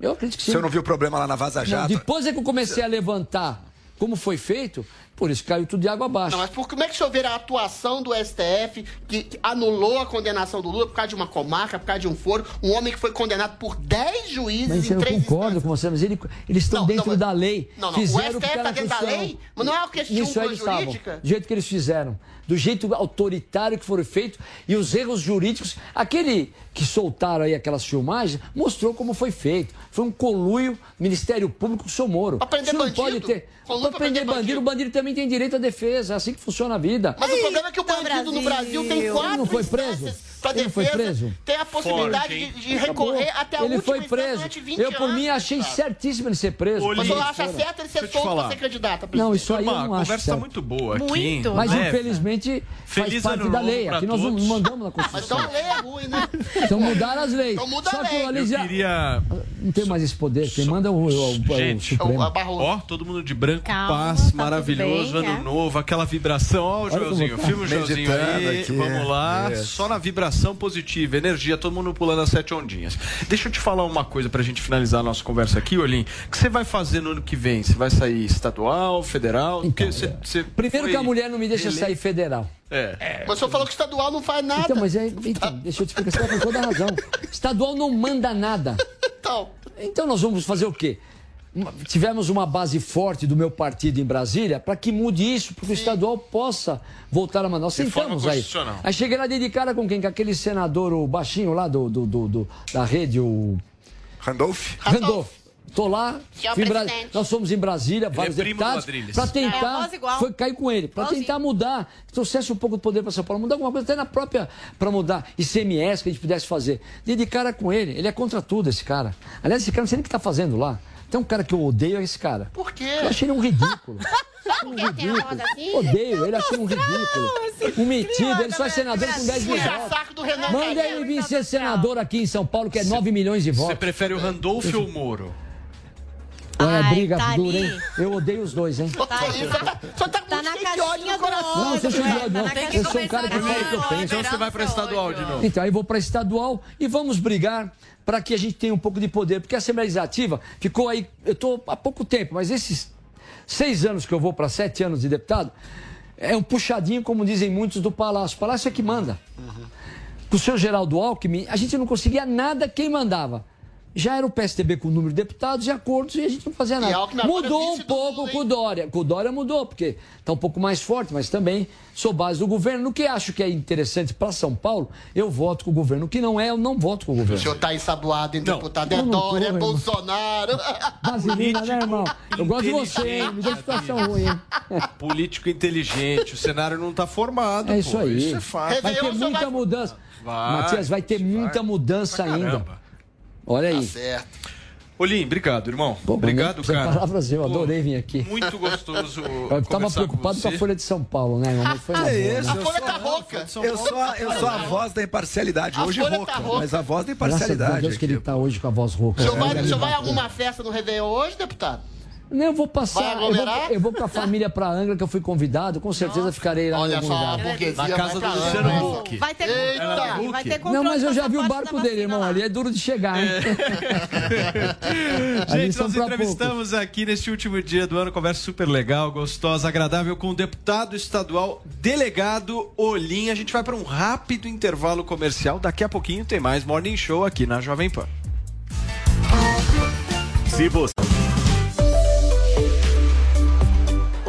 Eu acredito que sim. Você não viu problema lá na Vaza Jato? Não, depois é que eu comecei a levantar como foi feito, por isso caiu tudo de água abaixo. Não, mas por, como é que o senhor vê a atuação do STF que, que, anulou a condenação do Lula por causa de uma comarca, por causa de um foro, um homem que foi condenado por 10 juízes mas em três Eu concordo com você, mas ele, eles estão não, dentro não, da lei. Não, não, fizeram o STF está dentro da lei, mas não é uma questão Isso jurídica. do jeito que eles fizeram, do jeito autoritário que foram feitos e os erros jurídicos. Aquele que soltaram aí aquelas filmagens mostrou como foi feito. Foi um coluio Ministério Público com o seu Moro. Pra prender bandido. Pode ter... Pra prender bandido, o bandido também tem direito à defesa. É assim que funciona a vida. Mas Eita, o problema é que o bandido Brasil. no Brasil tem quatro não foi preso? Para defesa, foi preso? tem a possibilidade Forte, de, de, recorrer Acabou. até a ele última foi preso. Eu, por mim, achei cara. certíssimo ele ser preso. Mas eu acho certo ele ser solto para ser candidato. Não, isso aí eu não acho A conversa está muito boa aqui. Muito. Mas, infelizmente, Feliz faz parte da lei. Aqui nós não mandamos na Constituição. Mas então a lei é ruim, né? Então mudaram as leis. Então muda a lei. Eu queria... Não tem mais esse poder. Quem manda é o, Gente, ó, todo mundo de branco, paz, tá maravilhoso, ano é. novo, aquela vibração. Ó, o Joelzinho, filma o Joelzinho aí. Vamos lá, só na vibração positiva, energia, todo mundo pulando as sete ondinhas. Deixa eu te falar uma coisa pra gente finalizar a nossa conversa aqui, Olim. O que você vai fazer no ano que vem? Você vai sair estadual, federal? Então, você, você Primeiro que a mulher não me deixa ele... sair federal. É. é. Mas o senhor falou que estadual não faz nada. Então, mas é. Então, deixa eu te explicar, você tá com toda a razão. Estadual não manda nada. Então. Então nós vamos fazer o quê? Tivemos uma base forte do meu partido em Brasília para que mude isso, para que o estadual possa voltar a mandar. Nós sentamos aí. Aí cheguei lá dedicada com quem? Com aquele senador, o baixinho lá do, do, do, do da rede, o. Randolph? Randolph. Tô lá, Bra... nós fomos em Brasília, vários é deputados, para tentar, é, foi cair com ele, para tentar mudar, trouxesse um pouco de poder para São Paulo, mudar alguma coisa, até na própria, para mudar ICMS que a gente pudesse fazer. E de cara com ele, ele é contra tudo, esse cara. Aliás, esse cara não sei nem o que está fazendo lá. Tem um cara que eu odeio, é esse cara. Por quê? Eu achei ele um ridículo. Um ridículo. Assim? Odeio, ele achei um ridículo. Um metido, ele só é senador com 10 mil votos. Manda ele vir ser senador aqui em São Paulo, que é 9 milhões de votos. Você prefere o Randolfo ou o Moro? Olha, Ai, briga tá dura, hein? Eu odeio os dois, hein? Tá aí, só tá, tá, tá na caixinha do ódio. Não, cheio de ódio, não. Eu sou um cara que fala o que eu penso. Então você vai para estadual de novo. Então, aí vou para estadual e vamos brigar para que a gente tenha um pouco de poder. Porque a Assembleia Legislativa ficou aí, eu estou há pouco tempo, mas esses seis anos que eu vou para sete anos de deputado, é um puxadinho, como dizem muitos, do Palácio. O Palácio é que manda. Uhum. Com o seu Geraldo Alckmin, a gente não conseguia nada quem mandava já era o PSDB com o número de deputados e acordos e a gente não fazia nada. Mudou um pouco com o Dória. Com o Dória mudou, porque está um pouco mais forte, mas também sou base do governo. No que acho que é interessante para São Paulo, eu voto com o governo. O que não é, eu não voto com o governo. O senhor está ensaboado em deputado. É Dória, é Bolsonaro. Vaselina, né, irmão? Eu gosto de você, me deu situação ruim. Político inteligente. O cenário não está formado. É isso pô. aí. Isso é fácil. Vai ter muita mudança. Vai, Matias, vai ter muita mudança ainda. Olha aí. Tá certo. Olim, obrigado, irmão. Pô, obrigado, cara. Palavras, eu adorei vir aqui. Muito gostoso. eu tava preocupado com, com, a Folha de São Paulo, né, irmão? Mas foi ah, é isso. A Folha tá rouca. Eu sou, a, eu sou a voz da imparcialidade. Hoje tá rouca, tá rouca, mas a voz da imparcialidade. Graças a Deus que ele tá hoje com a voz rouca. O senhor vai, é, vai a alguma festa no Réveillon hoje, deputado? Não, eu vou passar. Eu vou, eu vou, com a família pra Angra, que eu fui convidado. Com certeza Nossa. ficarei lá Olha só, Na casa do Luciano Huck. Vai ter, Eita. vai ter Não, mas eu já vi o barco dele, irmão. Lá. Ali é duro de chegar, hein? É. Gente, nós entrevistamos poucos. aqui neste último dia do ano. Conversa super legal, gostosa, agradável com o deputado estadual delegado Olim. A gente vai para um rápido intervalo comercial. Daqui a pouquinho tem mais Morning Show aqui na Jovem Pan. Se você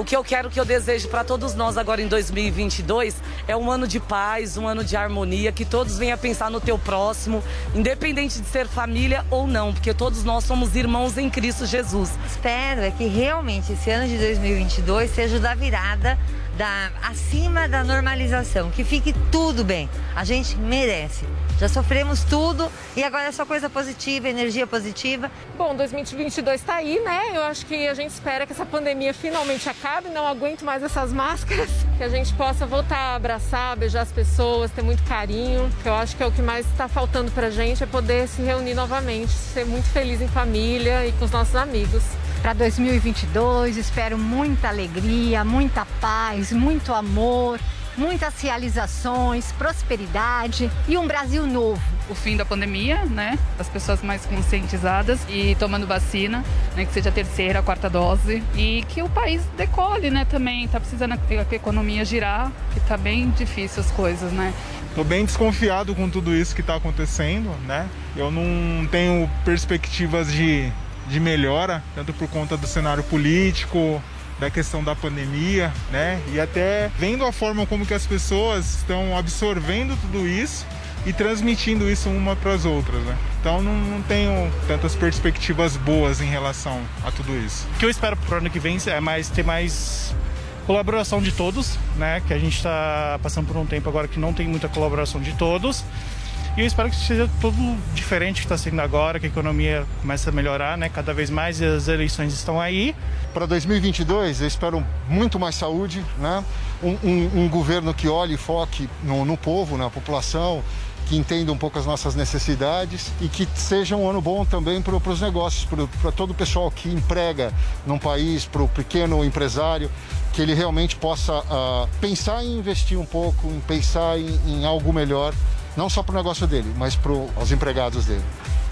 O que eu quero, que eu desejo para todos nós agora em 2022 é um ano de paz, um ano de harmonia, que todos venham pensar no teu próximo, independente de ser família ou não, porque todos nós somos irmãos em Cristo Jesus. Espero é que realmente esse ano de 2022 seja o da virada da, acima da normalização, que fique tudo bem. A gente merece. Já sofremos tudo e agora é só coisa positiva, energia positiva. Bom, 2022 está aí, né? Eu acho que a gente espera que essa pandemia finalmente acabe, não aguento mais essas máscaras, que a gente possa voltar a abraçar, beijar as pessoas, ter muito carinho. Eu acho que é o que mais está faltando pra gente é poder se reunir novamente, ser muito feliz em família e com os nossos amigos para 2022. Espero muita alegria, muita paz, muito amor, muitas realizações, prosperidade e um Brasil novo. O fim da pandemia, né? As pessoas mais conscientizadas e tomando vacina, né? Que seja a terceira, a quarta dose e que o país decole, né? Também tá precisando a economia girar, que tá bem difícil as coisas, né? Tô bem desconfiado com tudo isso que está acontecendo, né? Eu não tenho perspectivas de de melhora, tanto por conta do cenário político, da questão da pandemia, né? E até vendo a forma como que as pessoas estão absorvendo tudo isso e transmitindo isso uma para as outras, né? Então não, não, tenho tantas perspectivas boas em relação a tudo isso. O que eu espero para o ano que vem é mais ter mais colaboração de todos, né? Que a gente está passando por um tempo agora que não tem muita colaboração de todos. E eu espero que seja tudo diferente que está sendo agora, que a economia comece a melhorar, né? Cada vez mais e as eleições estão aí. Para 2022, eu espero muito mais saúde, né? Um, um, um governo que olhe e foque no, no povo, na população, que entenda um pouco as nossas necessidades e que seja um ano bom também para os negócios, para todo o pessoal que emprega num país, para o pequeno empresário, que ele realmente possa uh, pensar em investir um pouco, em pensar em, em algo melhor não só para o negócio dele, mas para os empregados dele.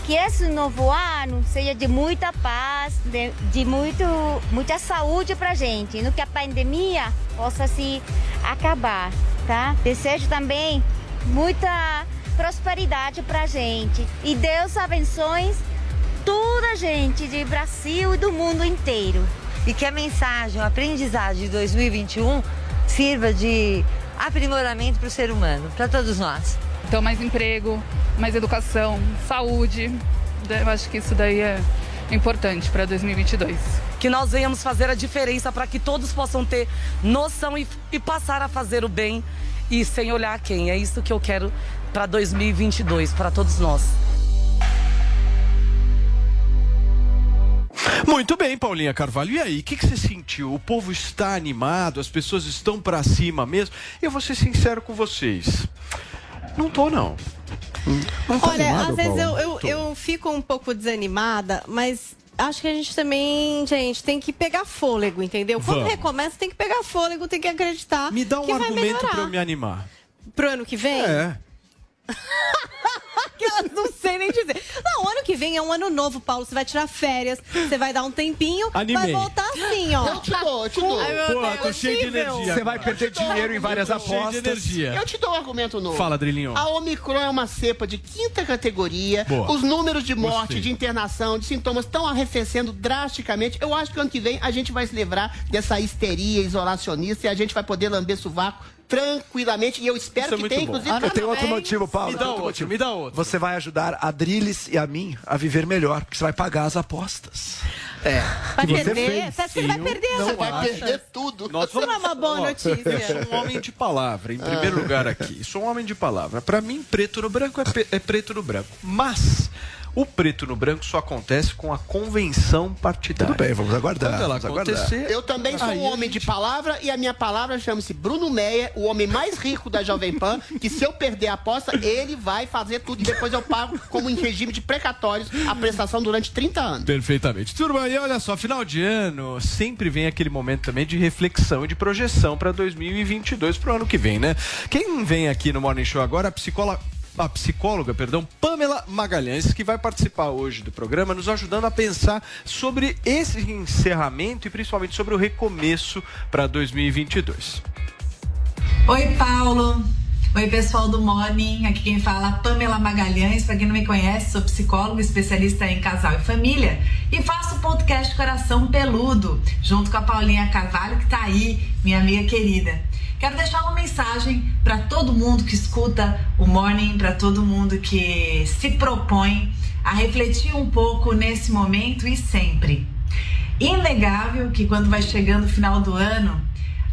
Que esse novo ano seja de muita paz, de, de muito, muita saúde para a gente, no que a pandemia possa se acabar, tá? Desejo também muita prosperidade para a gente e Deus abençoe toda a gente de Brasil e do mundo inteiro. E que a mensagem, o aprendizagem de 2021 sirva de aprimoramento para o ser humano, para todos nós. Então, mais emprego, mais educação, saúde. Eu acho que isso daí é, importante para 2022. Que nós venhamos fazer a diferença para que todos possam ter noção e, e passar a fazer o bem e sem olhar quem. É isso que eu quero para 2022, para todos nós. Muito bem, Paulinha Carvalho. E aí, o que, que, você sentiu? O povo está animado, as pessoas estão para cima mesmo? Eu vou ser sincero com vocês. Não tô, não. não tá Olha, animado, às vezes eu, eu, eu fico um pouco desanimada, mas acho que a gente também, gente, tem que pegar fôlego, entendeu? Quando Vamos. recomeça, tem que pegar fôlego, tem que acreditar. Me dá um argumento para eu me animar. Pro ano que vem? É. eu não sei nem dizer. Não, ano que vem é um ano novo, Paulo. Você vai tirar férias, você vai dar um tempinho, Animei. vai voltar assim, ó. Eu te dou, eu te dou. Ai, Pô, Deus, tô cheio de energia. Você vai perder dinheiro em várias apostas. Eu te dou um argumento novo. Fala, Drilinho. A Omicron é uma cepa de quinta categoria. Boa. Os números de morte, Gostei. de internação, de sintomas estão arrefecendo drasticamente. Eu acho que ano que vem a gente vai se livrar dessa histeria isolacionista e a gente vai poder lamber sovaco tranquilamente. E eu espero Isso é que é tenha, inclusive. Ah, eu tenho outro motivo, Paulo. Me dá outro, motivo. me dá outro. Você vai ajudar a Drilis e a mim a viver melhor, porque você vai pagar as apostas. É. Vai perder? Você, você vai perder Você vai perder tudo. Nós Isso não é uma boa notícia. Eu sou um homem de palavra, em primeiro ah. lugar aqui. Sou um homem de palavra. Para mim, preto no branco é, é preto no branco. Mas o preto no branco só acontece com a convenção partidária. Tudo bem, vamos aguardar. Quando ela vamos acontecer. Aguardar. Eu também sou um homem gente... de palavra e a minha palavra chama-se Bruno Meia, o homem mais rico da Jovem Pan, que se eu perder a aposta, ele vai fazer tudo e depois eu pago como em regime de precatórios a prestação durante 30 anos. Perfeitamente. Turma, e olha só, final de ano sempre vem aquele momento também de reflexão e de projeção para 2022 para o ano que vem, né? Quem vem aqui no Morning Show agora, a psicóloga a psicóloga, perdão, Pamela Magalhães, que vai participar hoje do programa, nos ajudando a pensar sobre esse encerramento e principalmente sobre o recomeço para 2022. Oi, Paulo. Oi, pessoal do Morning. Aqui quem fala é Pamela Magalhães. Para quem não me conhece, sou psicóloga especialista em casal e família e faço o podcast Coração Peludo, junto com a Paulinha Carvalho, que está aí, minha amiga querida. Quero deixar uma mensagem para todo mundo que escuta o Morning, para todo mundo que se propõe a refletir um pouco nesse momento e sempre. Inegável que quando vai chegando o final do ano,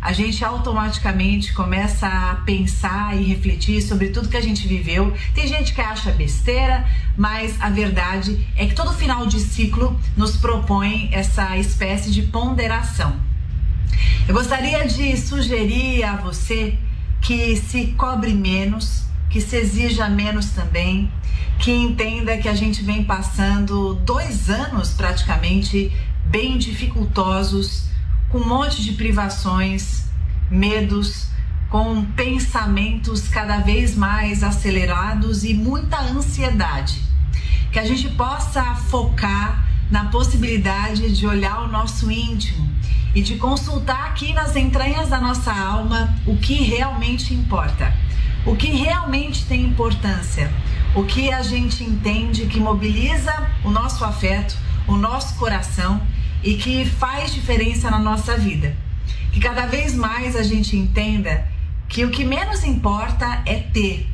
a gente automaticamente começa a pensar e refletir sobre tudo que a gente viveu. Tem gente que acha besteira, mas a verdade é que todo final de ciclo nos propõe essa espécie de ponderação. Eu gostaria de sugerir a você que se cobre menos, que se exija menos também, que entenda que a gente vem passando dois anos praticamente bem dificultosos, com um monte de privações, medos, com pensamentos cada vez mais acelerados e muita ansiedade. Que a gente possa focar na possibilidade de olhar o nosso íntimo e de consultar aqui nas entranhas da nossa alma o que realmente importa, o que realmente tem importância, o que a gente entende que mobiliza o nosso afeto, o nosso coração e que faz diferença na nossa vida. Que cada vez mais a gente entenda que o que menos importa é ter,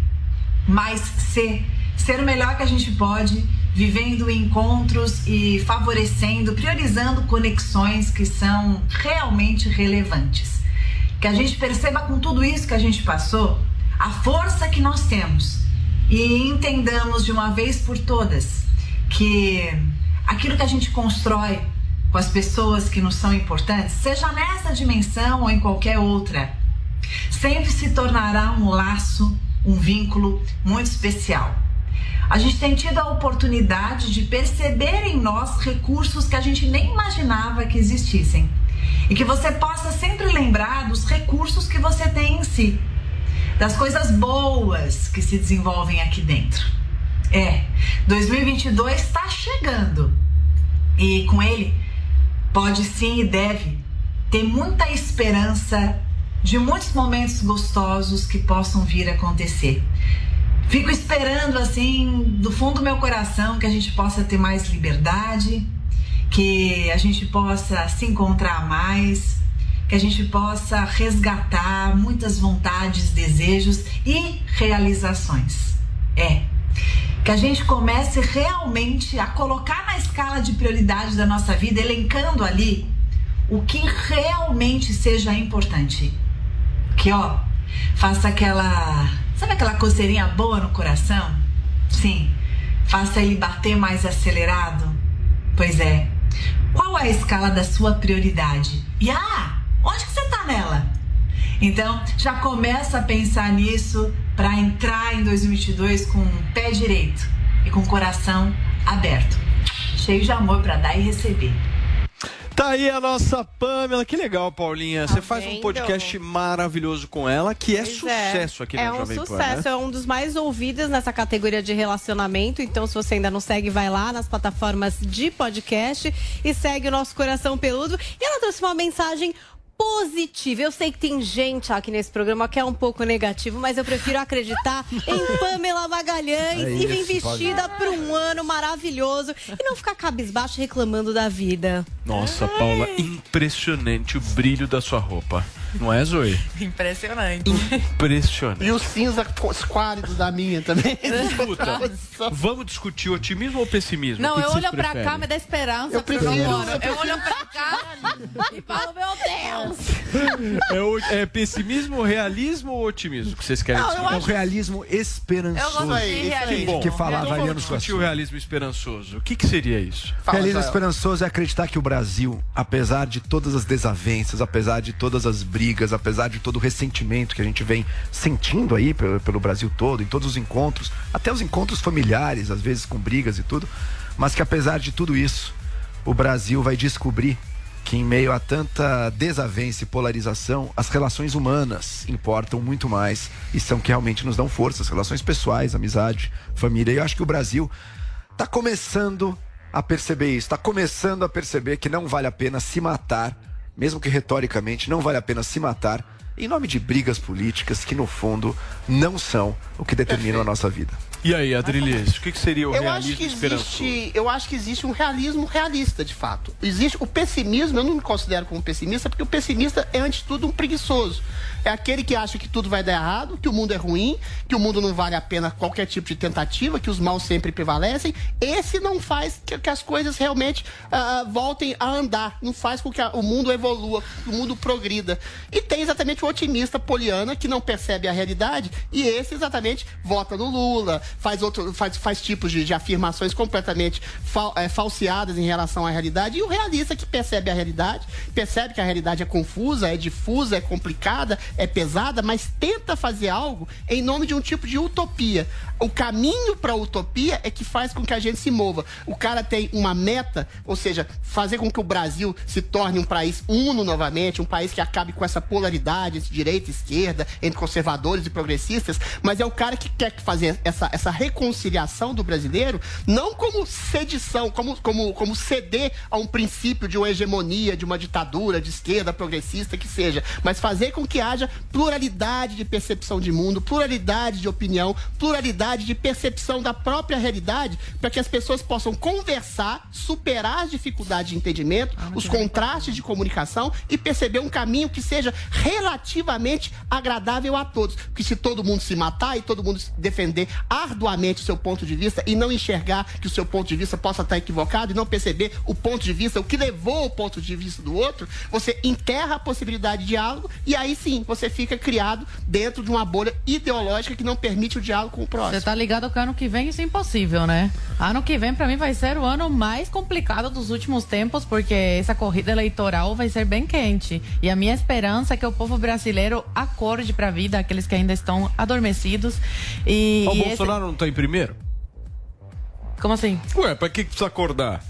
mas ser, ser o melhor que a gente pode vivendo encontros e favorecendo, priorizando conexões que são realmente relevantes. Que a gente perceba com tudo isso que a gente passou a força que nós temos e entendamos de uma vez por todas que aquilo que a gente constrói com as pessoas que nos são importantes, seja nessa dimensão ou em qualquer outra, sempre se tornará um laço, um vínculo muito especial a gente tem tido a oportunidade de perceber em nós recursos que a gente nem imaginava que existissem. E que você possa sempre lembrar dos recursos que você tem em si, das coisas boas que se desenvolvem aqui dentro. É, 2022 está chegando e com ele pode sim e deve ter muita esperança de muitos momentos gostosos que possam vir a acontecer. Fico esperando, assim, do fundo do meu coração, que a gente possa ter mais liberdade, que a gente possa se encontrar mais, que a gente possa resgatar muitas vontades, desejos e realizações. É. que a gente comece realmente a colocar na escala de prioridade da nossa vida, elencando ali o que realmente seja importante. Que ó, faça aquela, sabe aquela coceirinha boa no coração? Sim. Faça ele bater mais acelerado? Pois é. Qual a escala da sua prioridade? E ah, onde que você tá nela? Então, já começa a pensar nisso para entrar em 2022 com o pé direito e com o coração aberto, cheio de amor para dar e receber. Tá aí a nossa Pamela. Que legal, Paulinha. Tá Você faz um podcast maravilhoso com ela, que é pois é. sucesso é. aqui é no um Jovem Pan. É um sucesso, é um dos mais ouvidos nessa categoria de relacionamento. Então, se você ainda não segue, vai lá nas plataformas de podcast e segue o nosso Coração Peludo. E ela trouxe uma mensagem positiva. Eu sei que tem gente aqui nesse programa que é um pouco negativo, mas eu prefiro acreditar em Pamela Magalhães é e vem vestida para um ano maravilhoso e não ficar cabisbaixo reclamando da vida. Nossa, Paula, impressionante o brilho da sua roupa. Não é, Zoe? Impressionante. Impressionante. E o cinza esquálido da minha também. Escuta, vamos discutir otismo ou pessimismo? Não, que eu que olho pra cá, me dá esperança. Eu prefiro. Eu, eu olho pra cá e falo, meu Deus. É, o, é pessimismo, realismo ou otimismo que vocês querem Não, discutir? É o realismo esperançoso. Eu gosto de realismo. Bom, que falava então vamos discutir o realismo esperançoso. O que, que seria isso? O realismo esperançoso é acreditar que o Brasil, apesar de todas as desavenças, apesar de todas as brigas, apesar de todo o ressentimento que a gente vem sentindo aí pelo, pelo Brasil todo, em todos os encontros, até os encontros familiares, às vezes com brigas e tudo, mas que apesar de tudo isso, o Brasil vai descobrir que em meio a tanta desavença e polarização, as relações humanas importam muito mais e são que realmente nos dão força, as relações pessoais, amizade, família. E eu acho que o Brasil está começando a perceber isso, está começando a perceber que não vale a pena se matar, mesmo que retoricamente não vale a pena se matar em nome de brigas políticas que no fundo não são o que determinam a nossa vida. E aí, Adrilis, o que, que seria o eu realismo acho que existe, eu acho que existe um realismo realista, de fato. Existe o pessimismo, eu não me considero como pessimista, porque o pessimista é antes de tudo um preguiçoso. É aquele que acha que tudo vai dar errado, que o mundo é ruim, que o mundo não vale a pena qualquer tipo de tentativa, que os maus sempre prevalecem. Esse não faz que, que as coisas realmente ah, voltem a andar, não faz com que a- o mundo evolua, que o mundo progrida. E tem exatamente o otimista poliana que não percebe a realidade e esse exatamente vota no Lula, faz outro, faz, faz tipos de, de afirmações completamente fal- eh, falseadas em relação à realidade. E o realista que percebe a realidade, percebe que a realidade é confusa, é difusa, é complicada, é pesada, mas tenta fazer algo em nome de um tipo de utopia. O caminho para a utopia é que faz com que a gente se mova. O cara tem uma meta, ou seja, fazer com que o Brasil se torne um país uno novamente, um país que acabe com essa polaridade entre direita e esquerda, entre conservadores e progressistas, mas é o cara que quer fazer essa, essa reconciliação do brasileiro, não como sedição, como, como, como ceder a um princípio de uma hegemonia, de uma ditadura de esquerda progressista que seja, mas fazer com que haja pluralidade de percepção de mundo, pluralidade de opinião, pluralidade de percepção da própria realidade, para que as pessoas possam conversar, superar as dificuldades de entendimento, os contrastes de comunicação e perceber um caminho que seja relativamente agradável a todos. Porque se todo mundo se matar e todo mundo defender arduamente o seu ponto de vista e não enxergar que o seu ponto de vista possa estar equivocado e não perceber o ponto de vista, o que levou ao ponto de vista do outro, você enterra a possibilidade de diálogo e aí sim você fica criado dentro de uma bolha ideológica que não permite o diálogo com o próximo. Você tá ligado que ano que vem isso é impossível, né? Ano que vem pra mim vai ser o ano mais complicado dos últimos tempos, porque essa corrida eleitoral vai ser bem quente. E a minha esperança é que o povo brasileiro acorde pra vida, aqueles que ainda estão adormecidos. E, o e esse- Bolsonaro não tá em primeiro? Como assim? Ué, pra que que precisa acordar?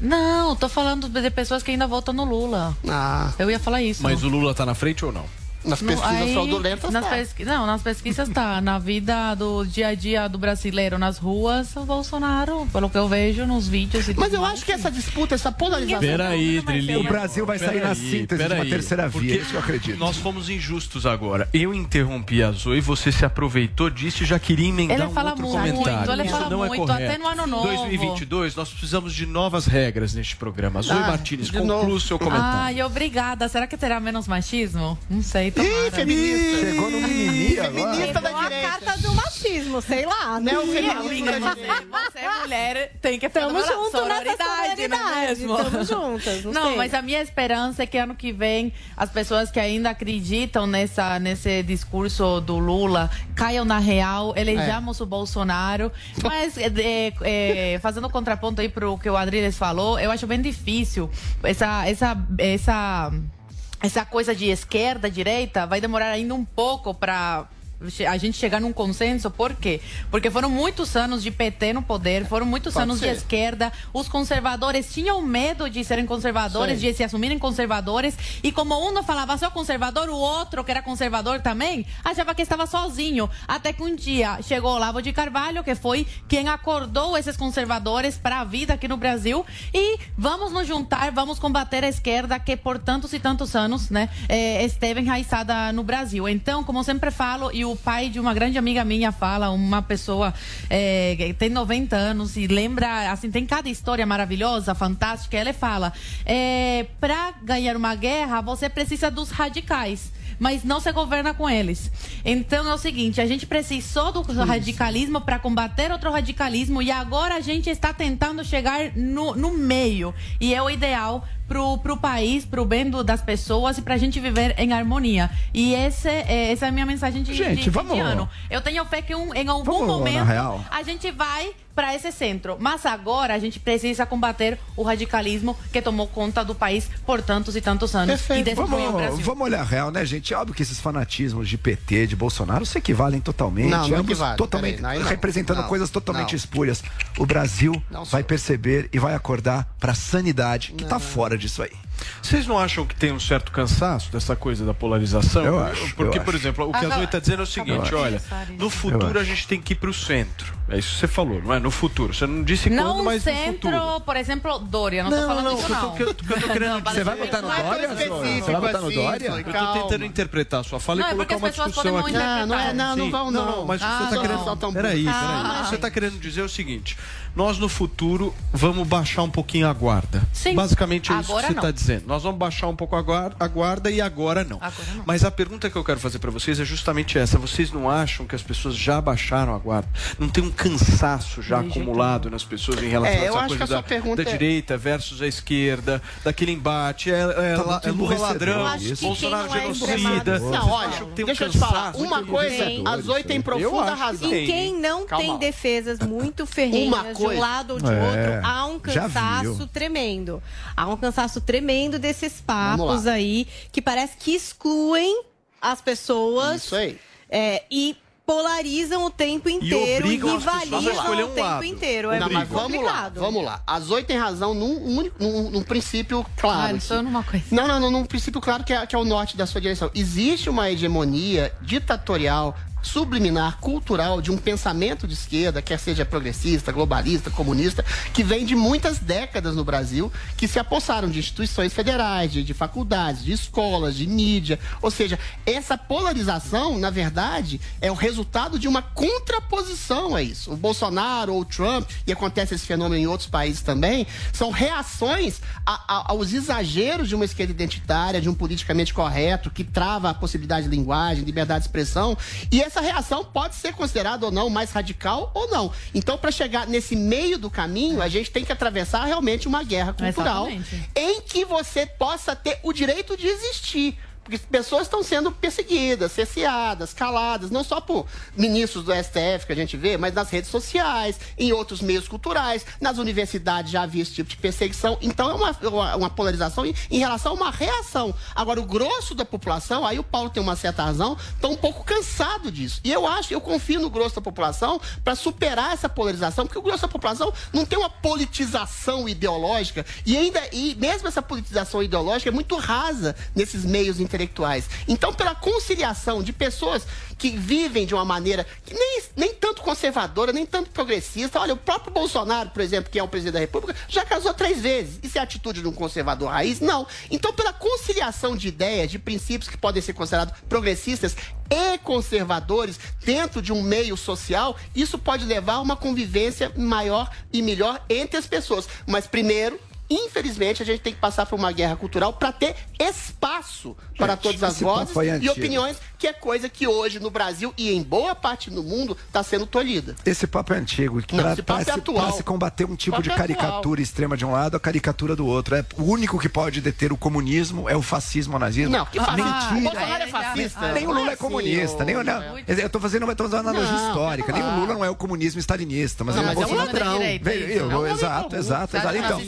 Não, tô falando de pessoas que ainda votam no Lula. Ah. Eu ia falar isso. Mas o Lula tá na frente ou não? Nas No- aí, nas tá. pesqui- Não, nas pesquisas tá. Na vida do dia a dia do brasileiro nas ruas, o Bolsonaro, pelo que eu vejo nos vídeos e Mas eu mais, acho que essa disputa, essa polarização. Peraí, Drilinho. O Brasil vai sair na síntese de uma terceira via, porque isso que eu acredito. Nós fomos injustos agora. Eu interrompi a Zoe, você se aproveitou disso e já queria emendar Ele um fala outro muito, comentário. ele Isso fala não é muito, correto. até no ano novo. 2022, nós precisamos de novas regras neste programa. Zoe Ah, Martins, conclua o seu comentário. Ai, obrigada. Será que terá menos machismo? Não sei, tomara. feminista. Chegou no mimimi agora. Feminista da Pegou a direita. carta do machismo, sei lá. Né? O Sim, amiga, você é mulher, tem que Tamo junto sororidade, não é mesmo? Tamo juntas. Não, Não, mas a minha esperança é que ano que vem as pessoas que ainda acreditam nessa, nesse discurso do Lula caiam na real, elejamos o Bolsonaro. Mas é, é, fazendo contraponto aí pro que o Adriles falou, eu acho bem difícil essa, essa, essa, essa coisa de esquerda, direita, vai demorar ainda um pouco para a gente chegar num consenso, por quê? Porque foram muitos anos de PT no poder, foram muitos Pode anos ser. de esquerda, os conservadores tinham medo de serem conservadores, Sim. de se assumirem conservadores, e como um não falava só conservador, o outro, que era conservador também, achava que estava sozinho. Até que um dia chegou Olavo de Carvalho, que foi quem acordou esses conservadores para a vida aqui no Brasil, e vamos nos juntar, vamos combater a esquerda que por tantos e tantos anos, né, eh, esteve enraizada no Brasil. Então, como sempre falo, e o pai de uma grande amiga minha fala, uma pessoa eh, que tem 90 anos e lembra, assim, tem cada história maravilhosa, fantástica. Ele fala: é, para ganhar uma guerra, você precisa dos radicais. Mas não se governa com eles. Então é o seguinte: a gente precisou do radicalismo para combater outro radicalismo e agora a gente está tentando chegar no, no meio. E é o ideal pro, pro país, pro bem do- das pessoas e pra gente viver em harmonia. E esse, é, essa é a minha mensagem de, Gente, de fim vamos- de ano. Eu tenho fé que um, em algum Vamos, momento a gente vai para esse centro. Mas agora a gente precisa combater o radicalismo que tomou conta do país por tantos e tantos anos e destruiu o Brasil. Vamos, vamos olhar a real, né, gente? Óbvio que esses fanatismos de PT, de Bolsonaro, se equivalem totalmente. Não, não ambos equivale, totalmente peraí, não, aí não. representando Não, coisas totalmente não. espúrias. O Brasil Não vai perceber e vai acordar para a sanidade que tá fora disso aí. Vocês não acham que tem um certo cansaço dessa coisa da polarização? Eu acho, Porque, eu por acho. exemplo, o que a Zoe está dizendo é o seguinte: olha, no futuro a gente tem que ir para o centro. É isso que você falou, não é? No futuro. Você não disse Não quando, um mas no centro, futuro. por exemplo, Dória. Não, Não, tô falando não, isso, que eu tô- não. que eu- que eu tô querendo Não, dizer. Você vai votar no Dória, Zoe? Você vai votar no Dória? Eu tô tentando interpretar a sua fala Não, e é porque colocar uma as pessoas discussão podem aqui. não. Não, não é- não, não vão, não. mas o que Ah, você tá não, querendo... Peraí, peraí. Ah, O que você sim. tá querendo dizer é o seguinte: nós no futuro vamos baixar um pouquinho a guarda. Sim. Basicamente é isso Agora que você não. tá dizendo. Nós vamos baixar um pouco a guarda, a guarda e agora não. Mas a pergunta que eu quero fazer para vocês é justamente essa. Vocês não acham que as pessoas já baixaram a guarda? Não tem um cansaço já acumulado nas pessoas em relação É, a essa coisa da, pergunta da é- direita versus a esquerda, daquele embate, é, é, Tá é Lula ladrão, isso. Bolsonaro não é genocida. extremado- Não, olha, Acho que tem um deixa eu te falar. Uma coisa, enlouquecedor a Zoe isso tem profunda razão. E quem não Calma. tem defesas muito ferrenhas Uma de um coisa- lado ou de É, outro, há um cansaço tremendo. Há um cansaço tremendo desses papos lá. aí que parece que excluem as pessoas Isso aí. é, e polarizam o tempo inteiro e, as rivalizam o um tempo lado. inteiro. É Não, mas muito vamos lá, complicado. vamos lá. A Zoe tem razão num, único- num, num princípio claro. Ah, numa coisa. Não, não, não, num princípio claro que é, que é o norte da sua direção. Existe uma hegemonia ditatorial subliminar cultural de um pensamento de esquerda, quer seja progressista, globalista, comunista, que vem de muitas décadas no Brasil, que se apossaram de instituições federais, de, de faculdades, de escolas, de mídia. Ou seja, essa polarização, na verdade, é o resultado de uma contraposição a isso. O Bolsonaro ou o Trump, e acontece esse fenômeno em outros países também, são reações a- a- aos exageros de uma esquerda identitária, de um politicamente correto, que trava a possibilidade de linguagem, liberdade de expressão. E essa reação pode ser considerada ou não mais radical ou não. Então, para chegar nesse meio do caminho, a gente tem que atravessar realmente uma guerra cultural Exatamente. em que você possa ter o direito de existir. Porque pessoas estão sendo perseguidas, cerceadas, caladas, não só por ministros do STF que a gente vê, mas nas redes sociais, em outros meios culturais, nas universidades já havia esse tipo de perseguição. Então é uma, uma, uma polarização em, em relação a uma reação. Agora, o grosso da população, aí o Paulo tem uma certa razão, está um pouco cansado disso. E eu acho, eu confio no grosso da população para superar essa polarização, porque o grosso da população não tem uma politização ideológica e ainda e mesmo essa politização ideológica é muito rasa nesses meios intelectuais. Então, pela conciliação de pessoas que vivem de uma maneira que nem, nem tanto conservadora, nem tanto progressista. Olha, o próprio Bolsonaro, por exemplo, que é o presidente da República, já casou três vezes. Isso é a atitude de um conservador raiz? Não. Então, pela conciliação de ideias, de princípios que podem ser considerados progressistas e conservadores dentro de um meio social, isso pode levar a uma convivência maior e melhor entre as pessoas. Mas primeiro, infelizmente, a gente tem que passar por uma guerra cultural para ter espaço para Gente, todas as vozes é e antigo. opiniões que é coisa que hoje no Brasil e em boa parte do mundo está sendo tolhida. Esse papo é antigo. Não, esse papo para é atual. se, se combater um tipo Papo de é caricatura extrema de um lado, a caricatura do outro. É o único que pode deter o comunismo é o fascismo o nazismo. Não, que fascismo? Mentira. O Bolsonaro é fascista? Nem o Lula é Assim, comunista. Nem o, não, eu tô fazendo uma, tô fazendo uma analogia Não, histórica. Nem o ah. Lula não é o comunismo stalinista. Mas, Não, o mas é um ladrão. É um exato, exato, exato. Então,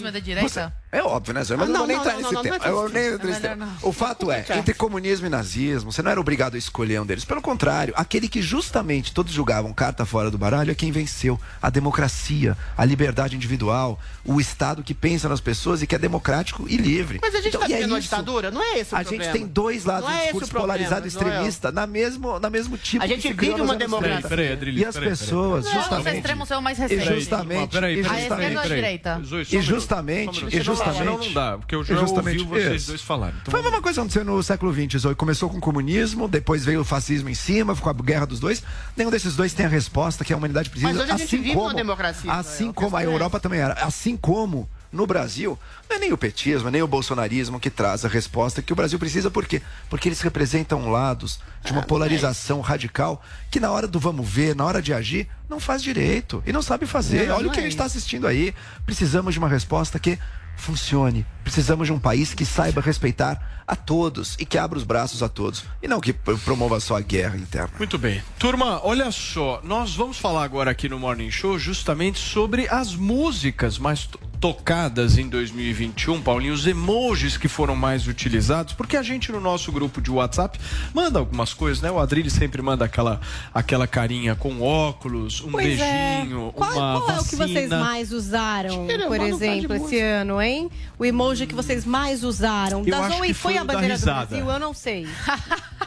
nazismo é é óbvio, né? Zé? Mas Ah, eu não vou nem entrar nesse não, tema. é Eu nem entro nesse tema. O fato é, entre comunismo e nazismo, você não era obrigado a escolher um deles. Pelo contrário, aquele que justamente todos julgavam carta fora do baralho é quem venceu. A democracia, a liberdade individual, o Estado que pensa nas pessoas e que é democrático e livre. Mas a gente Então, está e é vivendo uma isso. ditadura? Não é esse o A problema. gente tem dois lados, Não um é discurso problema, polarizado extremista, na mesmo, na mesmo tipo A gente vive uma democracia. 30. Peraí, Adriles, E as peraí, peraí. pessoas, Não, os justamente... extremos são mais E recentes. justamente, Peraí, e peraí, A esquerda ou a justamente, direita? E justamente, justamente, Não, não dá, porque eu já justamente ouvi vocês isso. dois falarem. Então, Foi a mesma coisa que aconteceu no século XX, Zoe. Começou com o comunismo, depois veio o fascismo em cima, ficou a guerra dos dois. Nenhum desses dois tem a resposta que a humanidade precisa. Mas hoje a gente assim vive como, uma democracia, Assim Zoe, como a é Europa também era. Assim como no Brasil, não é nem o petismo, nem o bolsonarismo que traz a resposta que o Brasil precisa, por quê? Porque eles representam lados de Ah, uma polarização radical que na hora do vamos ver, na hora de agir, não faz direito e não sabe fazer. Não, Olha não o que é a gente está assistindo aí. Precisamos de uma resposta que funcione. Precisamos de um país que saiba respeitar a todos e que abra os braços a todos. E não que promova só a guerra interna. Muito bem. Turma, olha só, nós vamos falar agora aqui no Morning Show justamente sobre as músicas mais tocadas em 2021, Paulinho, os emojis que foram mais utilizados, porque a gente no nosso grupo de WhatsApp manda algumas coisas, né? O Adrilho sempre manda aquela, aquela carinha com óculos, um Pois é. beijinho, Qual, uma qual é o que vocês vacina. mais usaram, Tira, por exemplo, esse ano, hein? O emoji que vocês mais usaram. Eu da acho Zoe que foi foi a bandeira do risada. Brasil? Eu não sei.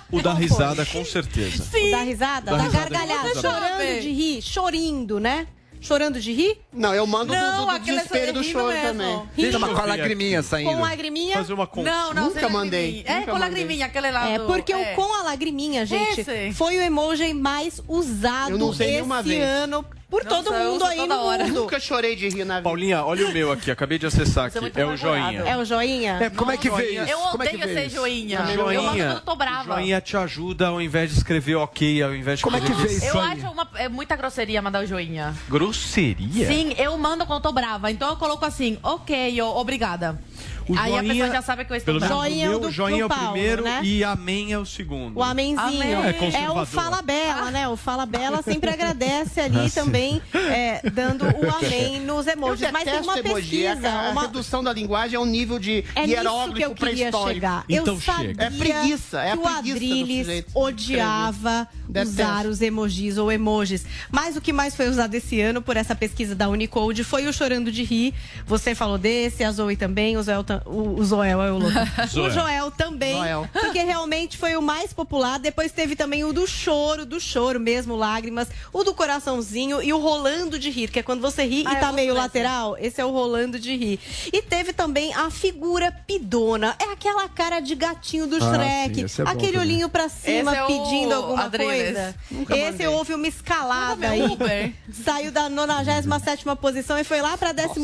O da risada, com certeza. O da risada? Da Da, risada, gargalhada, da chorando de rir, chorindo, né? Chorando de rir? Não, eu mando Não, do, do, do é desespero do choro mesmo. também. Deixa uma eu com a lagriminha saindo. Com lagriminha? Fazer uma conta. Não, não, Nunca mandei. É, nunca com mandei. lagriminha, aquele lá É, porque é. o com a lagriminha, gente, Esse. foi o emoji mais usado Eu não nenhuma esse vez. ano por Nossa, todo mundo aí no hora. mundo. Nunca chorei de rir na vida. Paulinha, olha o meu aqui, acabei de acessar é aqui. É o joinha. É o joinha? É, como é que veio isso? Eu Como é que odeio veio ser joinha. O Eu mando joinha, quando eu tô brava. joinha te ajuda ao invés de escrever ok, ao invés de Como é que veio isso Eu acho uma, é muita grosseria mandar o joinha. Grosseria? Sim, eu mando quando eu tô brava. Então eu coloco assim, ok, obrigada. O Aí a joinha- pessoa já sabe que eu estou. Joinha é meu, do- joinha do é o Paulo, primeiro né? e amém é o segundo. O amenzinho. Amém. É É, o Fala Bela, né? O Fala Bela sempre agradece ali também, é, dando o amém nos Eu emojis. Mas tem uma emoji. A- pesquisa, A, uma... redução da linguagem é um nível de É hieróglifo eu queria pré-histórico. chegar. Então eu sabia chega. É preguiça, é a que o Adrilles odiava Detesto. usar os emojis ou emojis. Mas o que mais foi usado esse ano por essa pesquisa da Unicode foi o chorando de rir. Você falou desse, a Zoe também, o Zoel, tam- o, o Zoel é o louco. Zoel. O Joel também, Joel. porque realmente foi o mais popular. Depois teve também o do choro, do choro mesmo, lágrimas, o do coraçãozinho e o rolando de rir, que é quando você ri Ah, e eu tá meio lateral. Esse é o rolando de rir. E teve também a figura pidona. É aquela cara de gatinho do Ah, Shrek. sim, é aquele também. olhinho pra cima Esse é o pedindo alguma Adriles. coisa. Nunca Esse mandei. houve uma escalada aí. Uber. Saiu da 97 posição e foi lá pra 14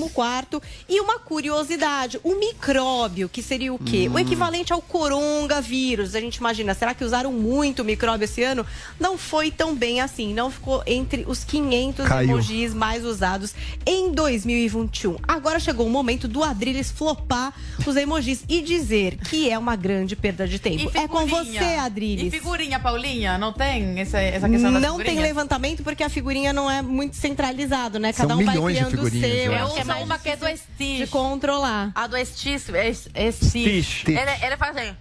E uma curiosidade: o micróbio, que seria o quê? Hum. O equivalente ao coronavírus. A gente imagina, será que usaram muito o micróbio esse ano? Não foi tão bem assim. Não ficou entre os 500 Caiu. emojis mais usados em 2021. Agora chegou o momento do Adrilles flopar os emojis e dizer que é uma grande perda de tempo. É com você, E Adrilles. figurinha, Paulinha? Não tem essa, essa questão das Não tem levantamento porque a figurinha não é muito centralizado, né? São Cada um vai criando o seu. eu é uso mais uma que é do Stitch. de controlar. A do Stitch, é Stitch. Ele, ele faz assim.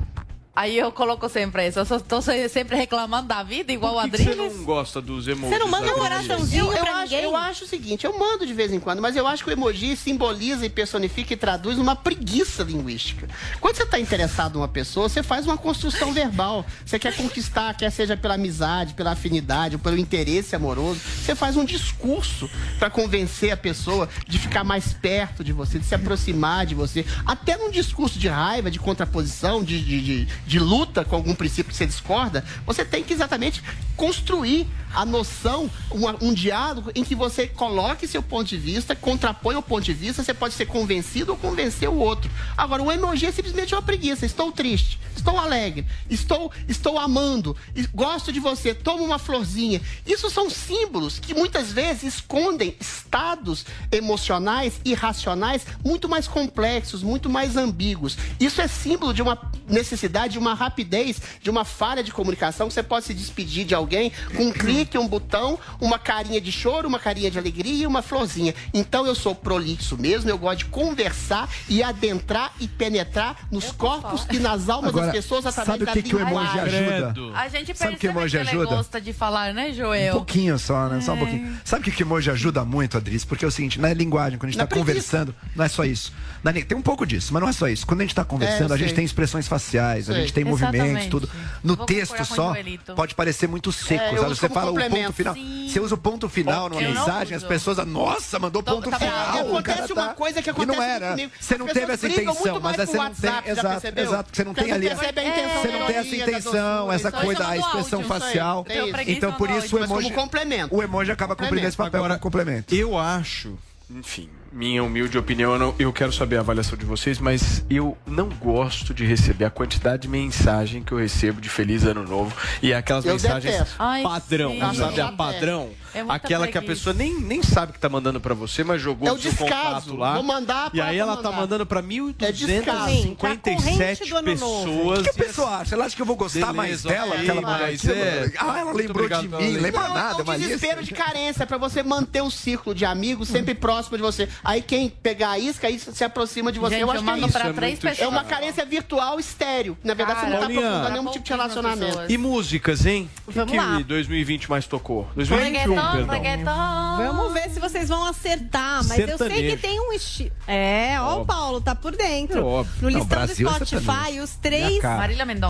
Aí eu coloco sempre isso. Eu só tô se- sempre reclamando da vida, igual o Por que que você Adriles. não gosta dos emojis? Você não manda um Adriles? coraçãozinho Eu, eu pra acho, ninguém? eu acho o seguinte, eu mando de vez em quando, mas eu acho que o emoji simboliza e personifica e traduz uma preguiça linguística. Quando você está interessado numa pessoa, você faz uma construção verbal. Você quer conquistar, quer seja pela amizade, pela afinidade, ou pelo interesse amoroso. Você faz um discurso para convencer a pessoa de ficar mais perto de você, de se aproximar de você. Até num discurso de raiva, de contraposição, de, de, de, de luta com algum princípio que você discorda, você tem que exatamente construir a noção, um, um diálogo em que você coloque seu ponto de vista, contrapõe o ponto de vista, você pode ser convencido ou convencer o outro. Agora, o emoji é simplesmente uma preguiça. Estou triste, estou alegre, estou, estou amando, gosto de você, toma uma florzinha. Isso são símbolos que muitas vezes escondem estados emocionais e racionais muito mais complexos, muito mais ambíguos. Isso é símbolo de uma necessidade, de uma rapidez, de uma falha de comunicação que você pode se despedir de alguém com um clique um botão, uma carinha de choro, uma carinha de alegria e uma florzinha. Então eu sou prolixo mesmo, eu gosto de conversar e adentrar e penetrar nos corpos e nas almas Agora, das pessoas através sabe o da que, que o emoji ajuda? A gente Sabe percebe que emoji ele ajuda? gosta de falar, né, Joel? Um pouquinho só, né? Só um É. pouquinho. Sabe o que, que emoji ajuda muito, Adris? Porque é o seguinte, na linguagem, quando a gente está conversando, não é só isso. Na tem um pouco disso, mas não é só isso. Quando a gente está conversando, É, a gente sei. tem expressões faciais, a Sei. gente tem movimentos, Exatamente. tudo. No Vou texto só, pode parecer muito seco, É, sabe? Você fala o ponto final. Sim. Você usa o ponto final numa mensagem, as pessoas, nossa, mandou Tô- ponto tá final. É, o acontece cara uma tá- coisa que E acontece não era. comigo. Você não teve essa intenção, mas você não tem. Exato, exato. Você não tem ali. a intenção Você não tem essa intenção, essa coisa, a expressão facial. Então, por isso o emoji. complemento. O emoji acaba cumprindo esse papel Agora, como complemento. Eu acho, enfim, minha humilde opinião, eu, não- eu quero saber a avaliação de vocês, mas eu não gosto de receber a quantidade de mensagem que eu recebo de Feliz Ano Novo e aquelas Eu mensagens detesto. Ai, padrão, sim. sabe? A padrão. É aquela que a preguiça. pessoa nem, nem sabe que tá mandando pra você, mas jogou É o seu contato lá. Vou mandar e aí ela tá mandar. mandando É tá a 1.257 corrente do Ano Novo. pessoas. O que a pessoa acha? Ela acha que eu vou gostar mais Beleza, dela? ok, que ela mandou mas aquilo? é. Ah, ela lembrou obrigado de mim. Lembra Não, nada, é um mas desespero de carência para você manter o círculo de amigos sempre próximo de você. Aí quem pegar a isca, aí se aproxima de você. Gente, eu eu acho que é isso. pra é três pessoas. É uma carência virtual estéreo. Na verdade, você não tá Paulinha. aprofundando nenhum tipo de relacionamento. E músicas, hein? O que Vamos que lá. 2020 mais tocou? 2021, Reggaeton, perdão. reggaeton. Vamos ver se vocês vão acertar, mas eu sei Sertanejo. que tem um estilo. É, ó, o Óbvio. Paulo tá por dentro. É óbvio. No Não, listão do Brasil é Spotify, sertanejo. os três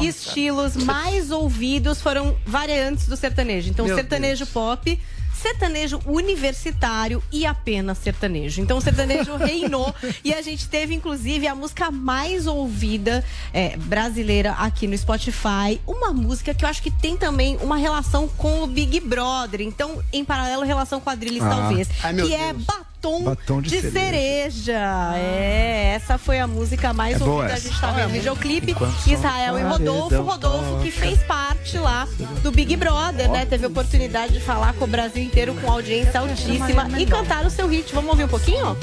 estilos mais ouvidos foram variantes do sertanejo. Então, Meu sertanejo Deus. pop, sertanejo universitário e apenas sertanejo. Então, o sertanejo reinou e a gente teve, inclusive, a música mais ouvida é, brasileira aqui no Spotify. Uma música que eu acho que tem também uma relação com o Big Brother. Então, em paralelo, relação com a Drilis, Ah. talvez. Ai, meu que é Deus. Batom, Batom de de, cereja. cereja. É, essa foi a música mais É ouvida. A gente tá vendo o videoclipe. Israel e Rodolfo. Rodolfo que fez parte lá do Big Brother, né? Teve a oportunidade de falar com o Brasil inteiro com audiência altíssima e cantar o seu hit. Vamos ouvir um pouquinho?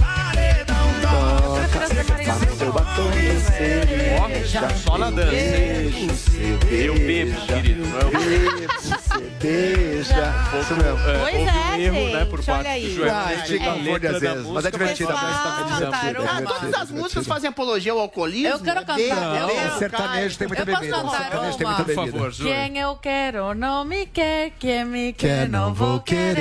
Já só na dança, hein? Eu bebo, querido, é o Beija. Isso mesmo. Pois houve é, um erro, né, por olha parte aí. do Joel. Ah, mas é divertida. pessoal mas tá cantaram é Ah, todas as é músicas fazem apologia ao alcoolismo. Eu quero cantar, eu Sertanejo tem muita Eu posso bebida. cantar Sertanejo tem muita Por bebida. favor, Júlio. Quem eu quero não me quer, quem me Quer, quer não vou querer.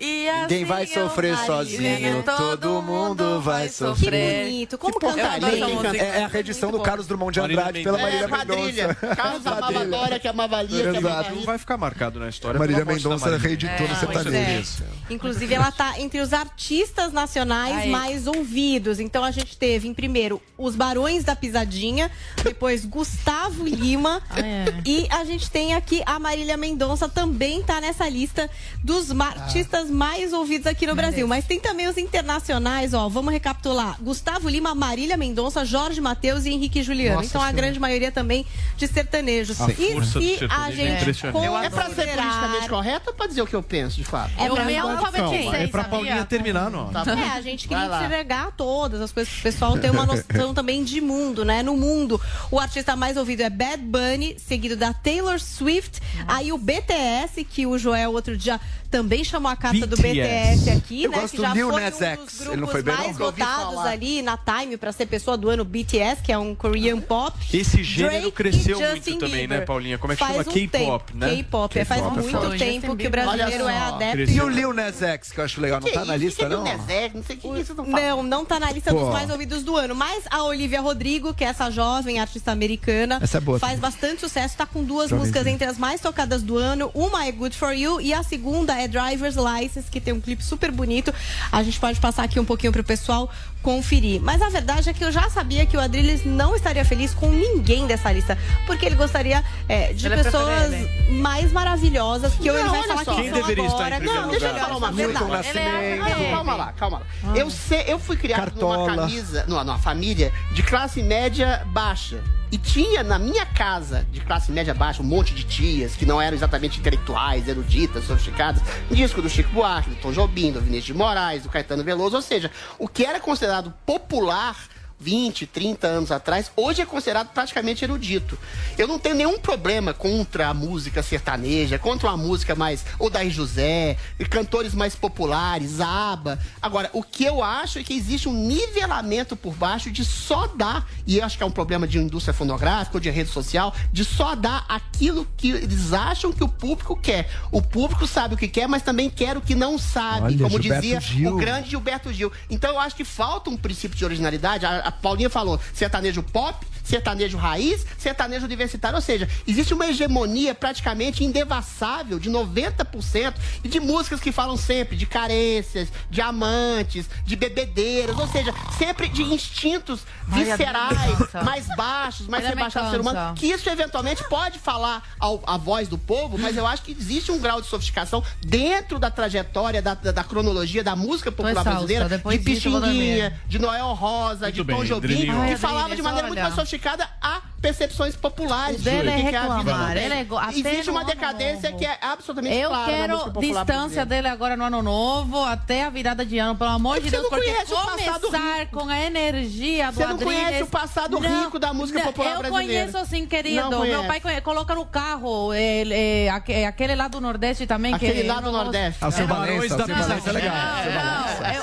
E Ninguém vai assim eu sofrer sozinho, todo mundo vai Que sofrer. bonito. Como Que canta porcaria, bem? quem canta- É, é a reedição do Carlos Drummond de Andrade pela. Marília É, quadrilha. Mendonça. Carlos amava. Dória, que amava a Lia, que amava Exato. Não vai ficar marcado na história. Marília Mendonça reeditou no Pois sertanejo. é. Inclusive, ela tá entre os artistas nacionais Aí. mais ouvidos. Então, a gente teve, em primeiro, os Barões da Pisadinha, depois Gustavo Lima. Ah, é. E a gente tem aqui a Marília Mendonça, também tá nessa lista dos ma- artistas mais ouvidos aqui no Brasil. Mas tem também os internacionais, ó. Vamos recapitular: Gustavo Lima, Marília Mendonça, Jorge Matheus e Henrique Juliano. Nossa então, a Senhora. grande maioria também de sertanejos. A e força do se a sertanejo é gente impressionante. Eu É pra ser politicamente considerar... correto ou pra dizer o que eu penso, de fato? É Eu pra me nós- alfabetizei, É pra? Paulinha terminar, não. Tá. É, a gente queria enxergar todas as coisas. O pessoal tem uma noção também de mundo, né? No mundo, o artista mais ouvido é Bad Bunny, seguido da Taylor Swift. Aí o BTS, que o Joel outro dia também chamou a carta do BTS. Aqui, Eu né? gosto que já do Lil foi Nas um X. dos Ele não grupos foi bem, mais votados ali na Time pra ser pessoa do ano, BTS, que é um Korean pop. Esse gênero Drake cresceu muito Justin também, Bieber. né, Paulinha? Como é que Faz chama? um K-pop, né? K-pop, é, faz K-pop é muito tempo que o brasileiro é adepto. E o Lil Nas X, que eu acho legal, não tá na lista, não? Não sei o que isso não Não, não tá na lista dos mais ouvidos do ano. Mas a Olivia Rodrigo, que é essa jovem artista americana, essa é boa, faz bastante sucesso, tá com duas músicas entre as mais tocadas do ano. Uma é Good For You e a segunda é Driver's License, que tem um clipe super bonito. A gente pode passar aqui um pouquinho pro pessoal conferir. Mas a verdade é que eu já sabia que o Adrilles não estaria feliz com ninguém dessa lista, porque ele gostaria é, de ele pessoas é mais maravilhosas que não, ele vai falar só. que Quem deveria agora. Estar em não, deixa eu falar uma coisa. É... Calma lá, calma lá. Ah. Eu, sei, eu fui criado Cartola. numa camisa, numa, numa família de classe média baixa. E tinha na minha casa, de classe média baixa, um monte de tias que não eram exatamente intelectuais, eruditas, sofisticadas. Disco do Chico Buarque, do Tom Jobim, do Vinícius de Moraes, do Caetano Veloso. Ou seja, o que era considerado popular 20, 30 anos atrás, hoje é considerado praticamente erudito. Eu não tenho nenhum problema contra a música sertaneja, contra uma música mais Odair José, cantores mais populares, ABBA. Agora, o que eu acho é que existe um nivelamento por baixo de só dar, e eu acho que é um problema de indústria fonográfica ou de rede social, de só dar aquilo que eles acham que o público quer. O público sabe o que quer, mas também quer o que não sabe, Olha, como Gilberto dizia Gil. o grande Gilberto Gil. Então eu acho que falta um princípio de originalidade. A, a Paulinha falou, sertanejo pop, sertanejo raiz, sertanejo universitário. Ou seja, existe uma hegemonia praticamente indevassável de 90% e de músicas que falam sempre de carências, de amantes, de bebedeiras, ou seja, sempre de instintos viscerais, mais baixos, mais rebaixados do ser humano. Que isso eventualmente pode falar ao, a voz do povo, mas eu acho que existe um grau de sofisticação dentro da trajetória, da, da, da cronologia da música popular brasileira, de Pixinguinha, de Noel Rosa, Muito de Tom Jobim, que falava de maneira muito mais sofisticada a percepções populares. Dele é reclamar. Ele é Existe uma decadência que é absolutamente Eu clara quero distância dele agora no ano novo, até a virada de ano, pelo amor é de Deus, porque começar com a energia do Você não conhece o passado não, rico da música popular eu brasileira. Eu conheço sim, querido. Meu pai coloca no carro ele, é, aquele lá do Nordeste também. Aquele lá do Nordeste. Ah, o seu Barões da Pisadinha. legal.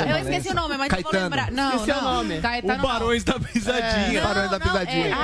Eu esqueci o nome, mas vou lembrar. Não, esqueci o nome. O Barões da Pisadinha. Barões da Pisadinha.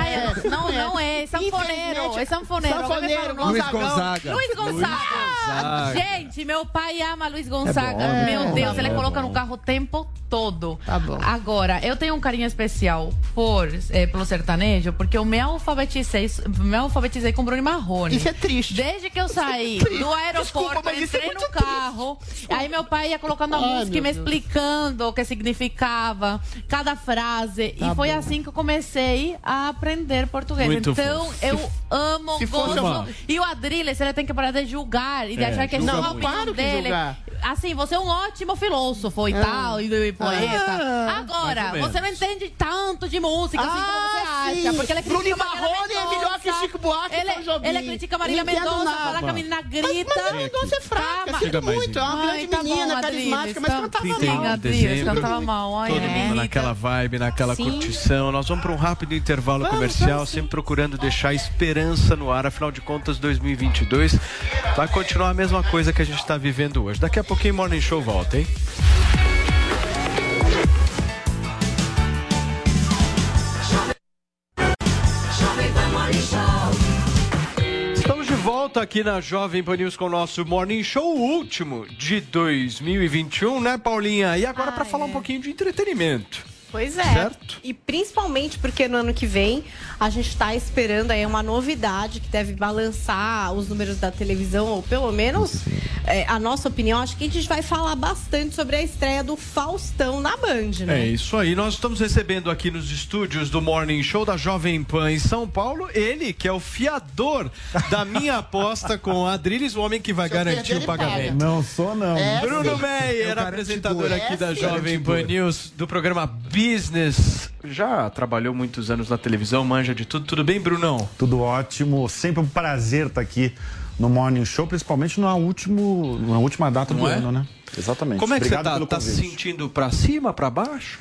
Não, não é. Sanfoneiro. É sanfoneiro. Sanfoneiro. Luiz Gonzaga. Luiz Gonzaga. Gente, meu pai ama Luiz Gonzaga. É meu Deus, ele coloca no carro o tempo todo. Tá bom. Agora, eu tenho um carinho especial por, é, pelo sertanejo, porque eu me alfabetizei, me alfabetizei com Bruno Marrone. Isso é triste. Desde que eu saí é do aeroporto, Desculpa, entrei é no carro. Triste. Aí meu pai ia colocando a Ai, música e me explicando o que significava, cada frase. Tá e foi bom. assim que eu comecei a aprender português. Muito então, fofo. eu amo se gosto. E o Adrilles, ele tem que parar de julgar e de é, achar que é só a opinião dele. Assim, você é um ótimo filósofo e ah. tal, e, e poeta. Ah. Agora, você não entende tanto de música assim como você ah, acha. Sim. Porque ele Bruno Marrone é melhor que Chico Buarque ele, e Ele critica Marília Mendonça, fala que a menina grita. Mas Marília Mendonça é fraca, sinto muito. É uma grande tá menina, carismática, mas cantava mal. Adrilles, cantava mal. Todo mundo naquela vibe, naquela curtição. Nós vamos para um rápido intervalo comercial, sempre procurando deixar esperança no ar. Afinal de contas, 2022 vai continuar a mesma coisa que a gente está vivendo hoje. Daqui a pouquinho, Morning Show volta, hein? Estamos de volta aqui na Jovem Pan News com o nosso Morning Show, último de 2021, né, Paulinha? E agora para falar um pouquinho de entretenimento. Pois é. Certo? E principalmente porque no ano que vem a gente está esperando aí uma novidade que deve balançar os números da televisão, ou pelo menos é, a nossa opinião. Acho que a gente vai falar bastante sobre a estreia do Faustão na Band, né? É isso aí. Nós estamos recebendo aqui nos estúdios do Morning Show da Jovem Pan em São Paulo, ele que é o fiador da minha aposta com a Adriles, o homem que vai garantir o pagamento. Não sou, não. É Bruno Meyer, apresentador aqui da Jovem Pan News do programa business. Já trabalhou muitos anos na televisão, manja de tudo. Tudo bem, Brunão? Tudo ótimo. Sempre um prazer estar aqui no Morning Show, principalmente na, último, na última data Não do é? ano, né? Exatamente. Como é que Obrigado você está? Está se sentindo para cima, para baixo?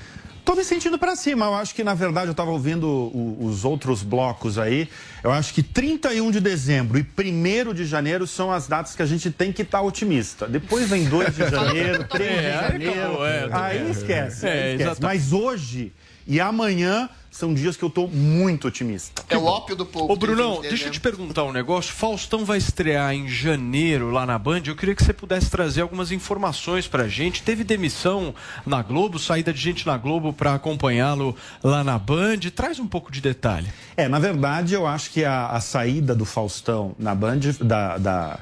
Tô me sentindo para cima. Eu acho que, na verdade, eu estava ouvindo o, os outros blocos aí. Eu acho que 31 de dezembro e 1 de janeiro são as datas que a gente tem que estar tá otimista. Depois vem 2 de janeiro, 3 de janeiro. É, aí esquece. É, aí esquece. Mas hoje e amanhã são dias que eu estou muito otimista. É o ópio do povo. Ô, Brunão, deixa eu te perguntar um negócio. Faustão vai estrear em janeiro lá na Band. Eu queria que você pudesse trazer algumas informações pra gente. Teve demissão na Globo, saída de gente na Globo para acompanhá-lo lá na Band. Traz um pouco de detalhe. É, na verdade, eu acho que a, a saída do Faustão na Band, da, da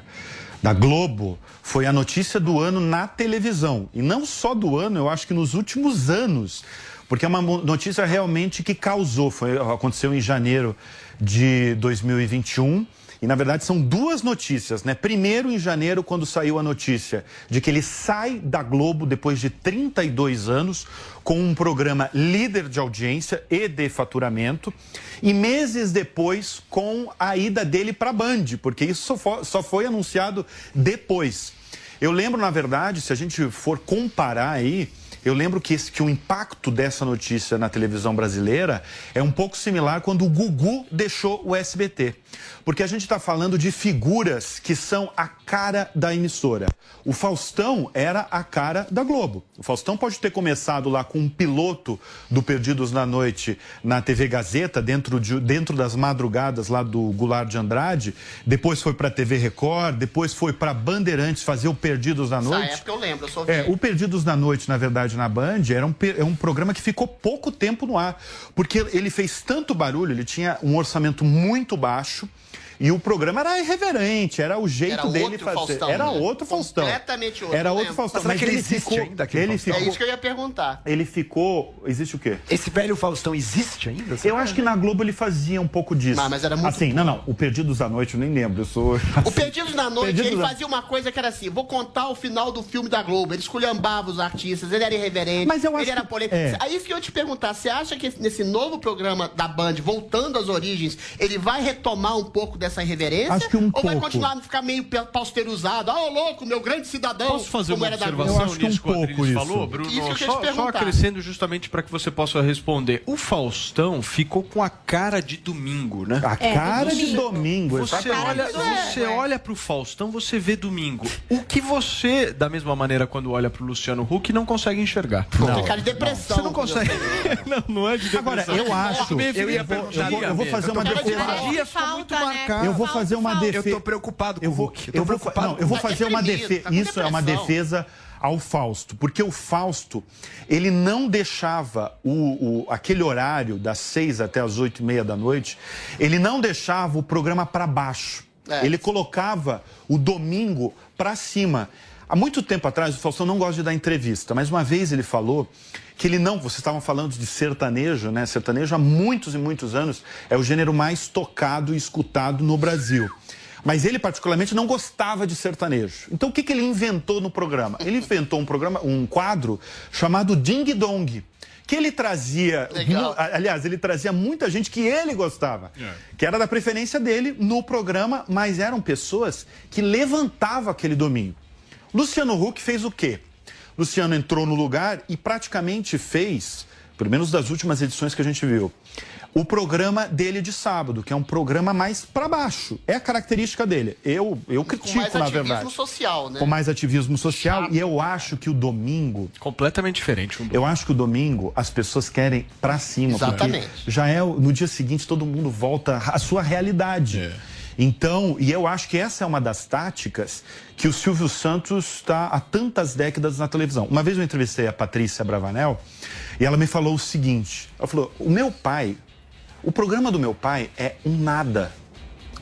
da Globo foi a notícia do ano na televisão. E não só do ano, eu acho que nos últimos anos. Porque é uma notícia realmente que causou. Foi, aconteceu em janeiro de 2021. E na verdade são duas notícias, né? Primeiro, em janeiro, quando saiu a notícia de que ele sai da Globo depois de 32 anos, com um programa líder de audiência e de faturamento, e meses depois com a ida dele para a Band, porque isso só foi, só foi anunciado depois. Eu lembro, na verdade, se a gente for comparar aí, eu lembro que, esse, que o impacto dessa notícia na televisão brasileira é um pouco similar quando o Gugu deixou o SBT. Porque a gente está falando de figuras que são a cara da emissora. O Faustão era a cara da Globo. O Faustão pode ter começado lá com um piloto do Perdidos na Noite na TV Gazeta, dentro, de, dentro das madrugadas lá do Goulart de Andrade. Depois foi para a TV Record, depois foi para Bandeirantes fazer o Perdidos na Noite. Na época eu lembro, eu sou É, o Perdidos na Noite, na verdade, na Band, era um, é um programa que ficou pouco tempo no ar. Porque ele fez tanto barulho, ele tinha um orçamento muito baixo. E o programa era irreverente, era o jeito Era dele outro fazer. Faustão, era né? outro Faustão. Completamente outro, Era outro. Faustão. Mas que ele ficou, ainda, ele ficou, É isso que eu ia perguntar. ele ficou. Existe o quê? Esse velho Faustão existe ainda? Eu acho que na Globo ele fazia um pouco disso. Mas- mas era muito Assim, não, não. O Perdidos da Noite eu nem lembro. Eu sou. O Perdidos na Noite, Perdidos ele fazia uma coisa que era assim: vou contar o final do filme da Globo. Ele esculhambava os artistas, ele era irreverente, Mas eu acho ele era que- polêmico. é. Aí isso que eu ia te perguntar: você acha que nesse novo programa da Band, voltando às origens, ele vai retomar um pouco dessa irreverência? Acho que um Ou vai pouco. continuar a ficar meio pausterizado? Ah, ô louco, meu grande cidadão. Posso fazer como uma da observação Eu acho que um nisso que o pouco isso. falou, Bruno? Isso que eu só, só acrescendo justamente para que você possa responder. O Faustão ficou com a cara de domingo, né? A É, cara de domingo. domingo. Você exatamente. olha, É, você olha pro Faustão, você vê domingo. O que você, da mesma maneira, quando olha pro Luciano Huck, não consegue enxergar. Tem cara de depressão. Você não consegue. não, não é de depressão. Agora, eu acho. Eu, ia, vou, eu, vou, eu vou fazer uma defesa. mal. dia ficou muito Falta, Eu vou fazer uma Falta, Eu defesa. tô preocupado com Eu o vou, Hulk. eu vou, preocupado não, eu vou Tá fazer uma deprimido, defesa. tá Isso é uma depressão. defesa ao Fausto, porque o Fausto ele não deixava o, o- aquele horário das seis até as oito e meia da noite, ele não deixava o programa para baixo. É. Ele colocava o domingo para cima. Há muito tempo atrás, o Faustão não gosta de dar entrevista, mas uma vez ele falou que ele não. Vocês estavam falando de sertanejo, né? Sertanejo há muitos e muitos anos é o gênero mais tocado e escutado no Brasil. Mas ele, particularmente, não gostava de sertanejo. Então, o que, que ele inventou no programa? Ele inventou um programa, um quadro chamado Ding Dong. Que ele trazia. Legal. Aliás, ele trazia muita gente que ele gostava. Que era da preferência dele no programa, mas eram pessoas que levantavam aquele domingo. Luciano Huck fez o quê? Luciano entrou no lugar e praticamente fez, pelo menos das últimas edições que a gente viu, o programa dele de sábado, que é um programa mais para baixo. É a característica dele. Eu, eu Com critico, mais na ativismo verdade. social, né? Com mais ativismo social. E eu acho que o domingo. Completamente diferente. Um Eu acho que o domingo as pessoas querem para cima. porque Exatamente. Já é no dia seguinte todo mundo volta à sua realidade. É. Então, e eu acho que essa é uma das táticas que o Silvio Santos está há tantas décadas na televisão. Uma vez eu entrevistei a Patrícia Bravanel e ela me falou o seguinte: ela falou, o meu pai, o programa do meu pai é um nada.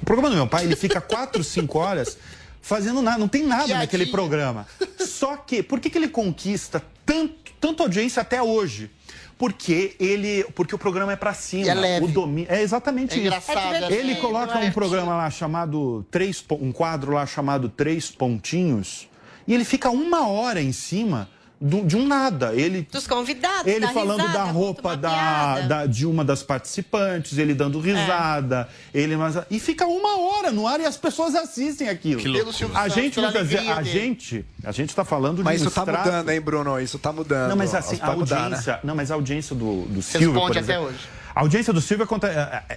O programa do meu pai, ele fica quatro, cinco horas fazendo nada, não tem nada Piadinha. naquele programa. Só que, por que, que ele conquista tanto, tanto audiência até hoje? Porque ele, porque o programa é pra cima. E é leve. O domi... É exatamente É isso. engraçado, É. Ele coloca um divertido. programa lá chamado três, um quadro lá chamado Três Pontinhos e ele fica uma hora em cima do- de um nada. Ele Dos convidados. ele dá falando risada, da roupa da, da- de uma das participantes, ele dando risada, ele mas e fica uma hora no ar e as pessoas assistem aquilo. Que A gente, alegria a gente, a gente está falando Mas de um isso tá extrato- mudando, hein, Bruno? Isso tá mudando. Não, mas assim, a audiência, né? não, mas a audiência do, do Silvio, Responde por até exemplo, hoje. A audiência do Silvio, aconte-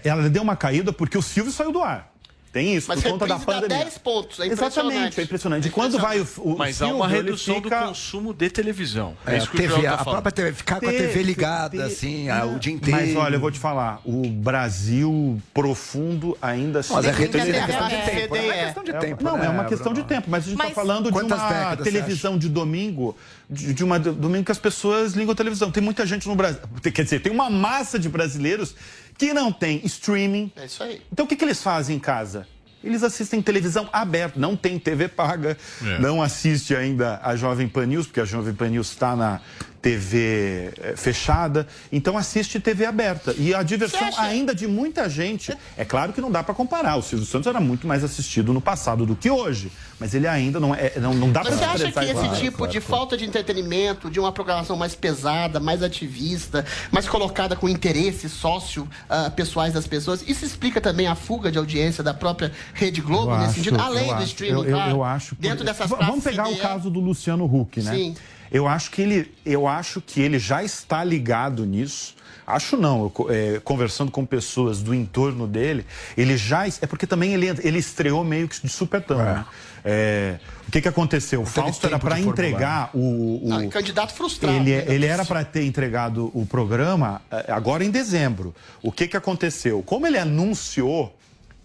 ela deu uma caída porque o Silvio saiu do ar. Tem isso, Mas por conta da pandemia. 10 pontos, é Exatamente, é impressionante. E quando vai o, o Mas há uma redução fica... do consumo de televisão. É, isso que TV, o tá a falando. própria TV, ficar com a TV ligada, assim, ah, o dia inteiro. Mas olha, eu vou te falar, o Brasil profundo ainda se Mas é tem- questão de tempo, é uma questão de É, tempo, Não, né, é uma questão de tempo, mas a gente está falando de uma televisão de domingo, de, uma domingo que as pessoas ligam a televisão. Tem muita gente no Brasil, quer dizer, tem uma massa de brasileiros que não tem streaming. É isso aí. Então o que, que eles fazem em casa? Eles assistem televisão aberta, não tem TV paga, É. não assiste ainda a Jovem Pan News, porque a Jovem Pan News está na TV eh, fechada, então assiste TV aberta. E a diversão ainda de muita gente, é claro que não dá para comparar, o Silvio Santos era muito mais assistido no passado do que hoje, mas ele ainda não é, não, não dá para você acha que esse tipo de falta de entretenimento, de uma programação mais pesada, mais ativista, mais colocada com interesses sócio ah, pessoais das pessoas, isso explica também a fuga de audiência da própria Rede Globo Eu nesse acho, sentido, além eu do acho, streaming, eu, eu, claro, eu acho. dentro dessas Vamos pegar o caso do Luciano Huck, né? Sim. Eu acho que ele, eu acho que ele já está ligado nisso. Acho não, eu, é, conversando com pessoas do entorno dele, ele já. É porque também ele, ele estreou meio que de supetão, né? É, o que, que aconteceu? O Fausto era para entregar o. o- Não, candidato frustrado. ele, né? ele era para ter entregado o programa eh, agora em dezembro. O que, que aconteceu? Como ele anunciou,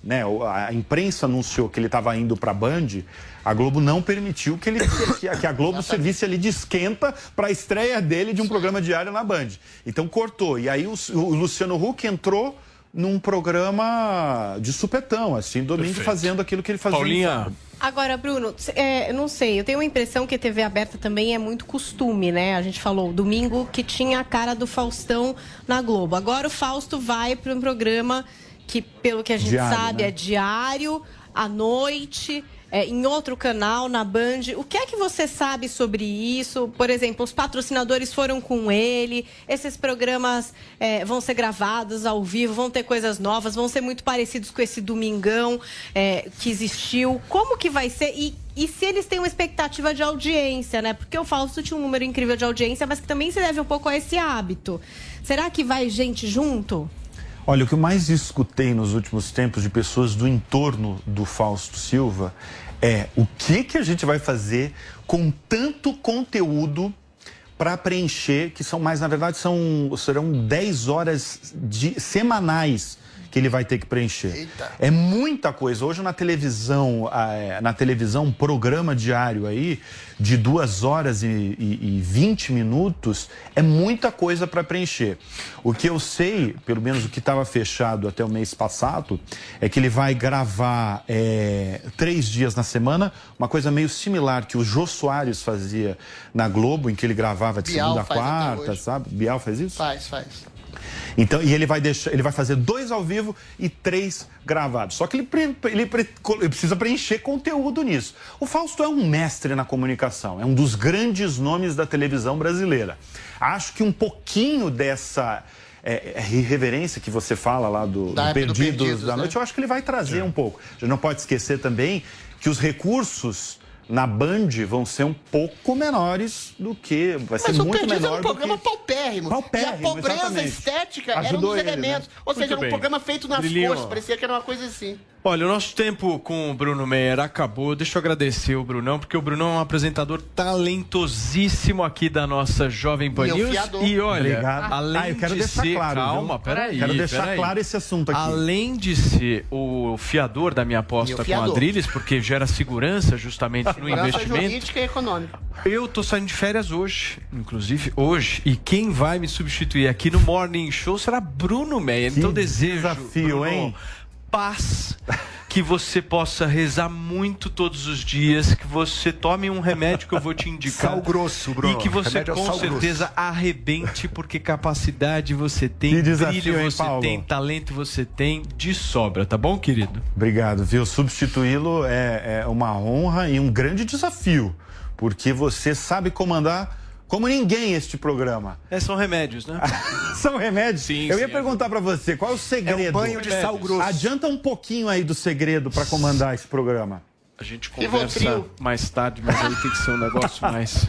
né, o- a imprensa anunciou que ele estava indo para a Band, a Globo não permitiu que, ele, que, a- Globo servisse ali de esquenta para a estreia dele de um programa diário na Band. Então cortou. E aí o, o Luciano Huck entrou num programa de supetão, assim, domingo, Perfeito. fazendo aquilo que ele fazia. Paulinha. Agora, Bruno, é, eu não sei, eu tenho a impressão que a TV aberta também é muito costume, né? A gente falou domingo que tinha a cara do Faustão na Globo. Agora o Fausto vai para um programa que, pelo que a gente Diário, sabe, né? é diário, à noite. é, em outro canal, na Band. O que é que você sabe sobre isso? Por exemplo, os patrocinadores foram com ele, esses programas é, vão ser gravados ao vivo, vão ter coisas novas, vão ser muito parecidos com esse domingão é, que existiu. Como que vai ser? E, e se eles têm uma expectativa de audiência, né? Porque o Fausto tinha um número incrível de audiência, mas que também se deve um pouco a esse hábito. Será que vai gente junto? Olha, o que eu mais escutei nos últimos tempos de pessoas do entorno do Fausto Silva é o que, que a gente vai fazer com tanto conteúdo para preencher, que são mais, na verdade, são, serão 10 horas de, semanais que ele vai ter que preencher. É muita coisa. Hoje na televisão, ah, na televisão, um programa diário aí de duas horas e, e, e 20 minutos é muita coisa para preencher. O que eu sei, pelo menos o que estava fechado até o mês passado, é que ele vai gravar é, três dias na semana, uma coisa meio similar que o Jô Soares fazia na Globo, em que ele gravava de Bial segunda a quarta, sabe? Bial faz isso? Faz, faz. Então, e ele vai deixar, ele vai fazer dois ao vivo e três gravados. Só que ele, pre- ele pre- ele precisa preencher conteúdo nisso. O Fausto é um mestre na comunicação, é um dos grandes nomes da televisão brasileira. Acho que um pouquinho dessa é, é, irreverência que você fala lá do, Da do época do Perdidos, Perdidos, da né? Noite, eu acho que ele vai trazer um pouco. A gente não pode esquecer também que os recursos na Band vão ser um pouco menores do que. Vai ser Mas o muito Perdidos menor era um programa que... paupérrimo. Paupérrimo, e a pobreza exatamente. estética era um Ajudou dos ele, né? elementos. Ou Muito seja, era um bem. programa feito nas cores. Parecia que era uma coisa assim. Olha, o nosso tempo com o Bruno Meyer acabou. Deixa eu agradecer o Brunão, porque o Brunão é um apresentador talentosíssimo aqui da nossa Jovem Pan Meu News. fiador. E olha, Obrigado. além Ah, eu quero de deixar ser... claro, Calma, peraí. Quero deixar peraí. claro esse assunto aqui. Além de ser o fiador da minha aposta com a. Adriles, porque gera segurança justamente no Segurança investimento. jurídica e econômica. Eu tô saindo de férias hoje, inclusive hoje, e quem vai me substituir aqui no Morning Show será Bruno Meyer. Que então desejo, desafio, Bruno, hein? Paz, que você possa rezar muito todos os dias, que você tome um remédio que eu vou te indicar. Sal grosso, Bruno. E que você Remédio é com certeza arrebente, porque capacidade você tem, desafio, brilho hein, você Paulo? tem, talento você tem, de sobra, tá bom, querido? Obrigado, viu? Substituí-lo é, é uma honra e um grande desafio, porque você sabe comandar como ninguém este programa. É, são remédios, né? São remédios? Sim, Eu ia sim, perguntar pra você, qual é o segredo? É um banho de sal grosso. Adianta um pouquinho aí do segredo pra comandar esse programa. A gente conversa mais tarde, mas aí tem que ser um negócio mais.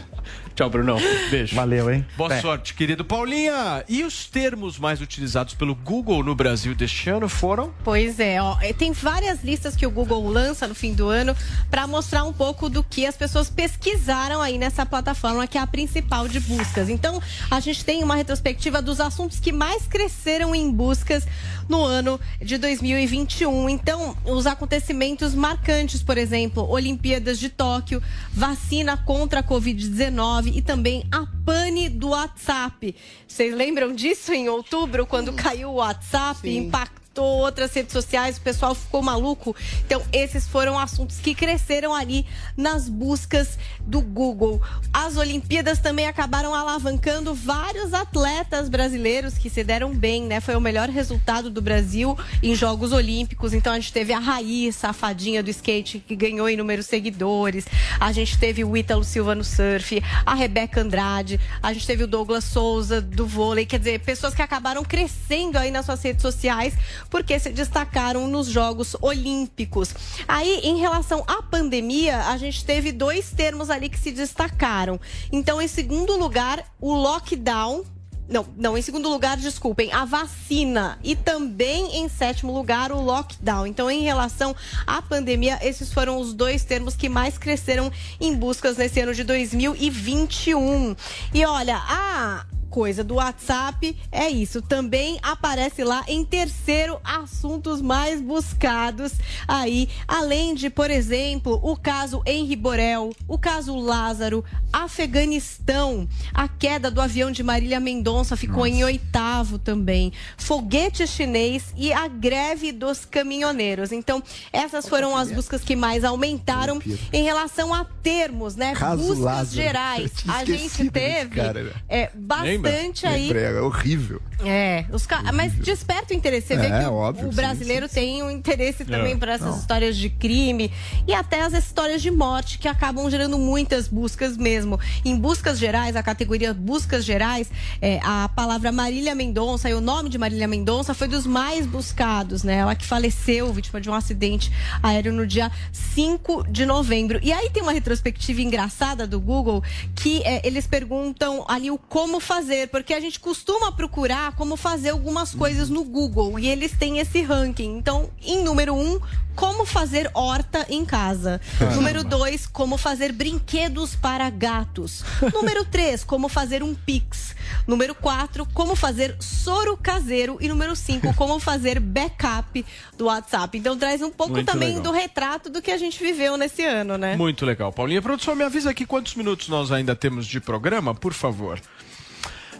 Tchau, Brunão. Beijo. Valeu, hein? Boa é. sorte, querido. Paulinha, e os termos mais utilizados pelo Google no Brasil deste ano foram? Pois é, ó, tem várias listas que o Google lança no fim do ano para mostrar um pouco do que as pessoas pesquisaram aí nessa plataforma que é a principal de buscas. Então, a gente tem uma retrospectiva dos assuntos que mais cresceram em buscas no ano de 2021. Então, os acontecimentos marcantes, por exemplo, Olimpíadas de Tóquio, vacina contra a Covid-19 e também a pane do WhatsApp. Vocês lembram disso em outubro, quando caiu o WhatsApp, Sim. impactou outras redes sociais, o pessoal ficou maluco. Então, esses foram assuntos que cresceram ali nas buscas do Google. As Olimpíadas também acabaram alavancando vários atletas brasileiros que se deram bem, né? Foi o melhor resultado do Brasil em Jogos Olímpicos. Então, a gente teve a Raíssa, a fadinha do skate, que ganhou inúmeros seguidores. A gente teve o Ítalo Silva no surf, a Rebeca Andrade, a gente teve o Douglas Souza do vôlei. Quer dizer, pessoas que acabaram crescendo aí nas suas redes sociais porque se destacaram nos Jogos Olímpicos. Aí, em relação à pandemia, a gente teve dois termos ali que se destacaram. Então, em segundo lugar, o lockdown, não, não, em segundo lugar, desculpem, a vacina. E também em sétimo lugar, o lockdown. Então, em relação à pandemia, esses foram os dois termos que mais cresceram em buscas nesse ano de 2021. E olha, a coisa do WhatsApp é isso. Também aparece lá em terceiro assuntos mais buscados aí, além de, por exemplo, o caso Henri Borel, o caso Lázaro, Afeganistão, a queda do avião de Marília Mendonça ficou Nossa. em oitavo também, foguete chinês e a greve dos caminhoneiros. Então, essas foram as buscas que mais aumentaram em relação a termos, né? Caso buscas Lázaro. gerais. A gente teve cara, né? é, bastante bastante aí. É horrível. É, os ca... mas desperta o interesse. Você é, vê que óbvio, o, sim, brasileiro sim, tem um interesse também é. por essas Não. histórias de crime e até as histórias de morte que acabam gerando muitas buscas mesmo. Em buscas gerais, a categoria buscas gerais, é, a palavra Marília Mendonça e o nome de Marília Mendonça foi dos mais buscados, né? Ela que faleceu vítima de um acidente aéreo no dia 5 de novembro. E aí tem uma retrospectiva engraçada do Google que é, eles perguntam ali o como fazer, porque a gente costuma procurar como fazer algumas coisas no Google e eles têm esse ranking. Então, em número um, como fazer horta em casa. Caramba. Número dois, como fazer brinquedos para gatos. Número três, como fazer um pix. Número quatro, como fazer soro caseiro. E número cinco, como fazer backup do WhatsApp. Então traz um pouco Muito também legal. do retrato do que a gente viveu nesse ano, né? Muito legal. Paulinha, produção, me avisa aqui quantos minutos nós ainda temos de programa, por favor.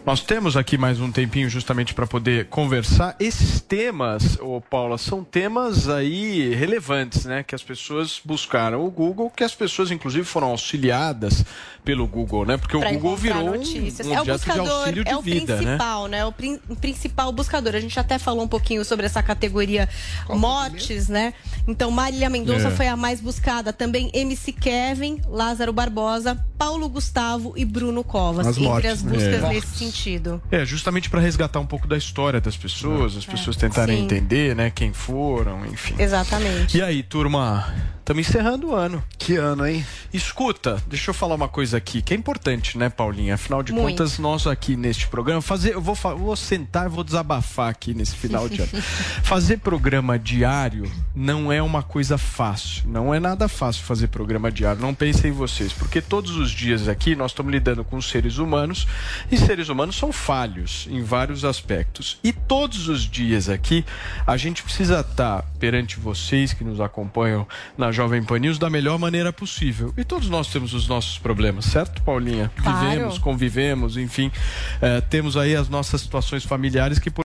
Nós temos aqui mais um tempinho justamente para poder conversar. Esses temas, ô Paula, são temas aí relevantes, né? Que as pessoas buscaram o Google, que as pessoas inclusive foram auxiliadas pelo Google, né? Porque Pra o Google virou um, notícias. um é o objeto de buscador, auxílio de é o vida, né? principal, né? O prin- principal buscador. A gente até falou um pouquinho sobre essa categoria mortes, né? Então, Marília Mendonça É. foi a mais buscada. Também MC Kevin, Lázaro Barbosa, Paulo Gustavo e Bruno Covas. As entre mortes, as né? buscas É. nesse sentido. É, justamente para resgatar um pouco da história das pessoas, as pessoas tentarem Sim. entender, né, quem foram, enfim. Exatamente. E aí, turma? Estamos encerrando o ano. Que ano, hein? Escuta, deixa eu falar uma coisa aqui que é importante, né, Paulinha? Afinal de Muito. contas, nós aqui neste programa, fazer, eu vou, vou sentar e vou desabafar aqui nesse final de ano. fazer programa diário não é uma coisa fácil. Não é nada fácil fazer programa diário. Não pensem em vocês, porque todos os dias aqui nós estamos lidando com seres humanos e seres humanos são falhos em vários aspectos. E todos os dias aqui a gente precisa estar perante vocês que nos acompanham na Jovem Pan News da melhor maneira possível. E todos nós temos os nossos problemas, certo, Paulinha? Claro. Vivemos, convivemos, enfim, eh, temos aí as nossas situações familiares que por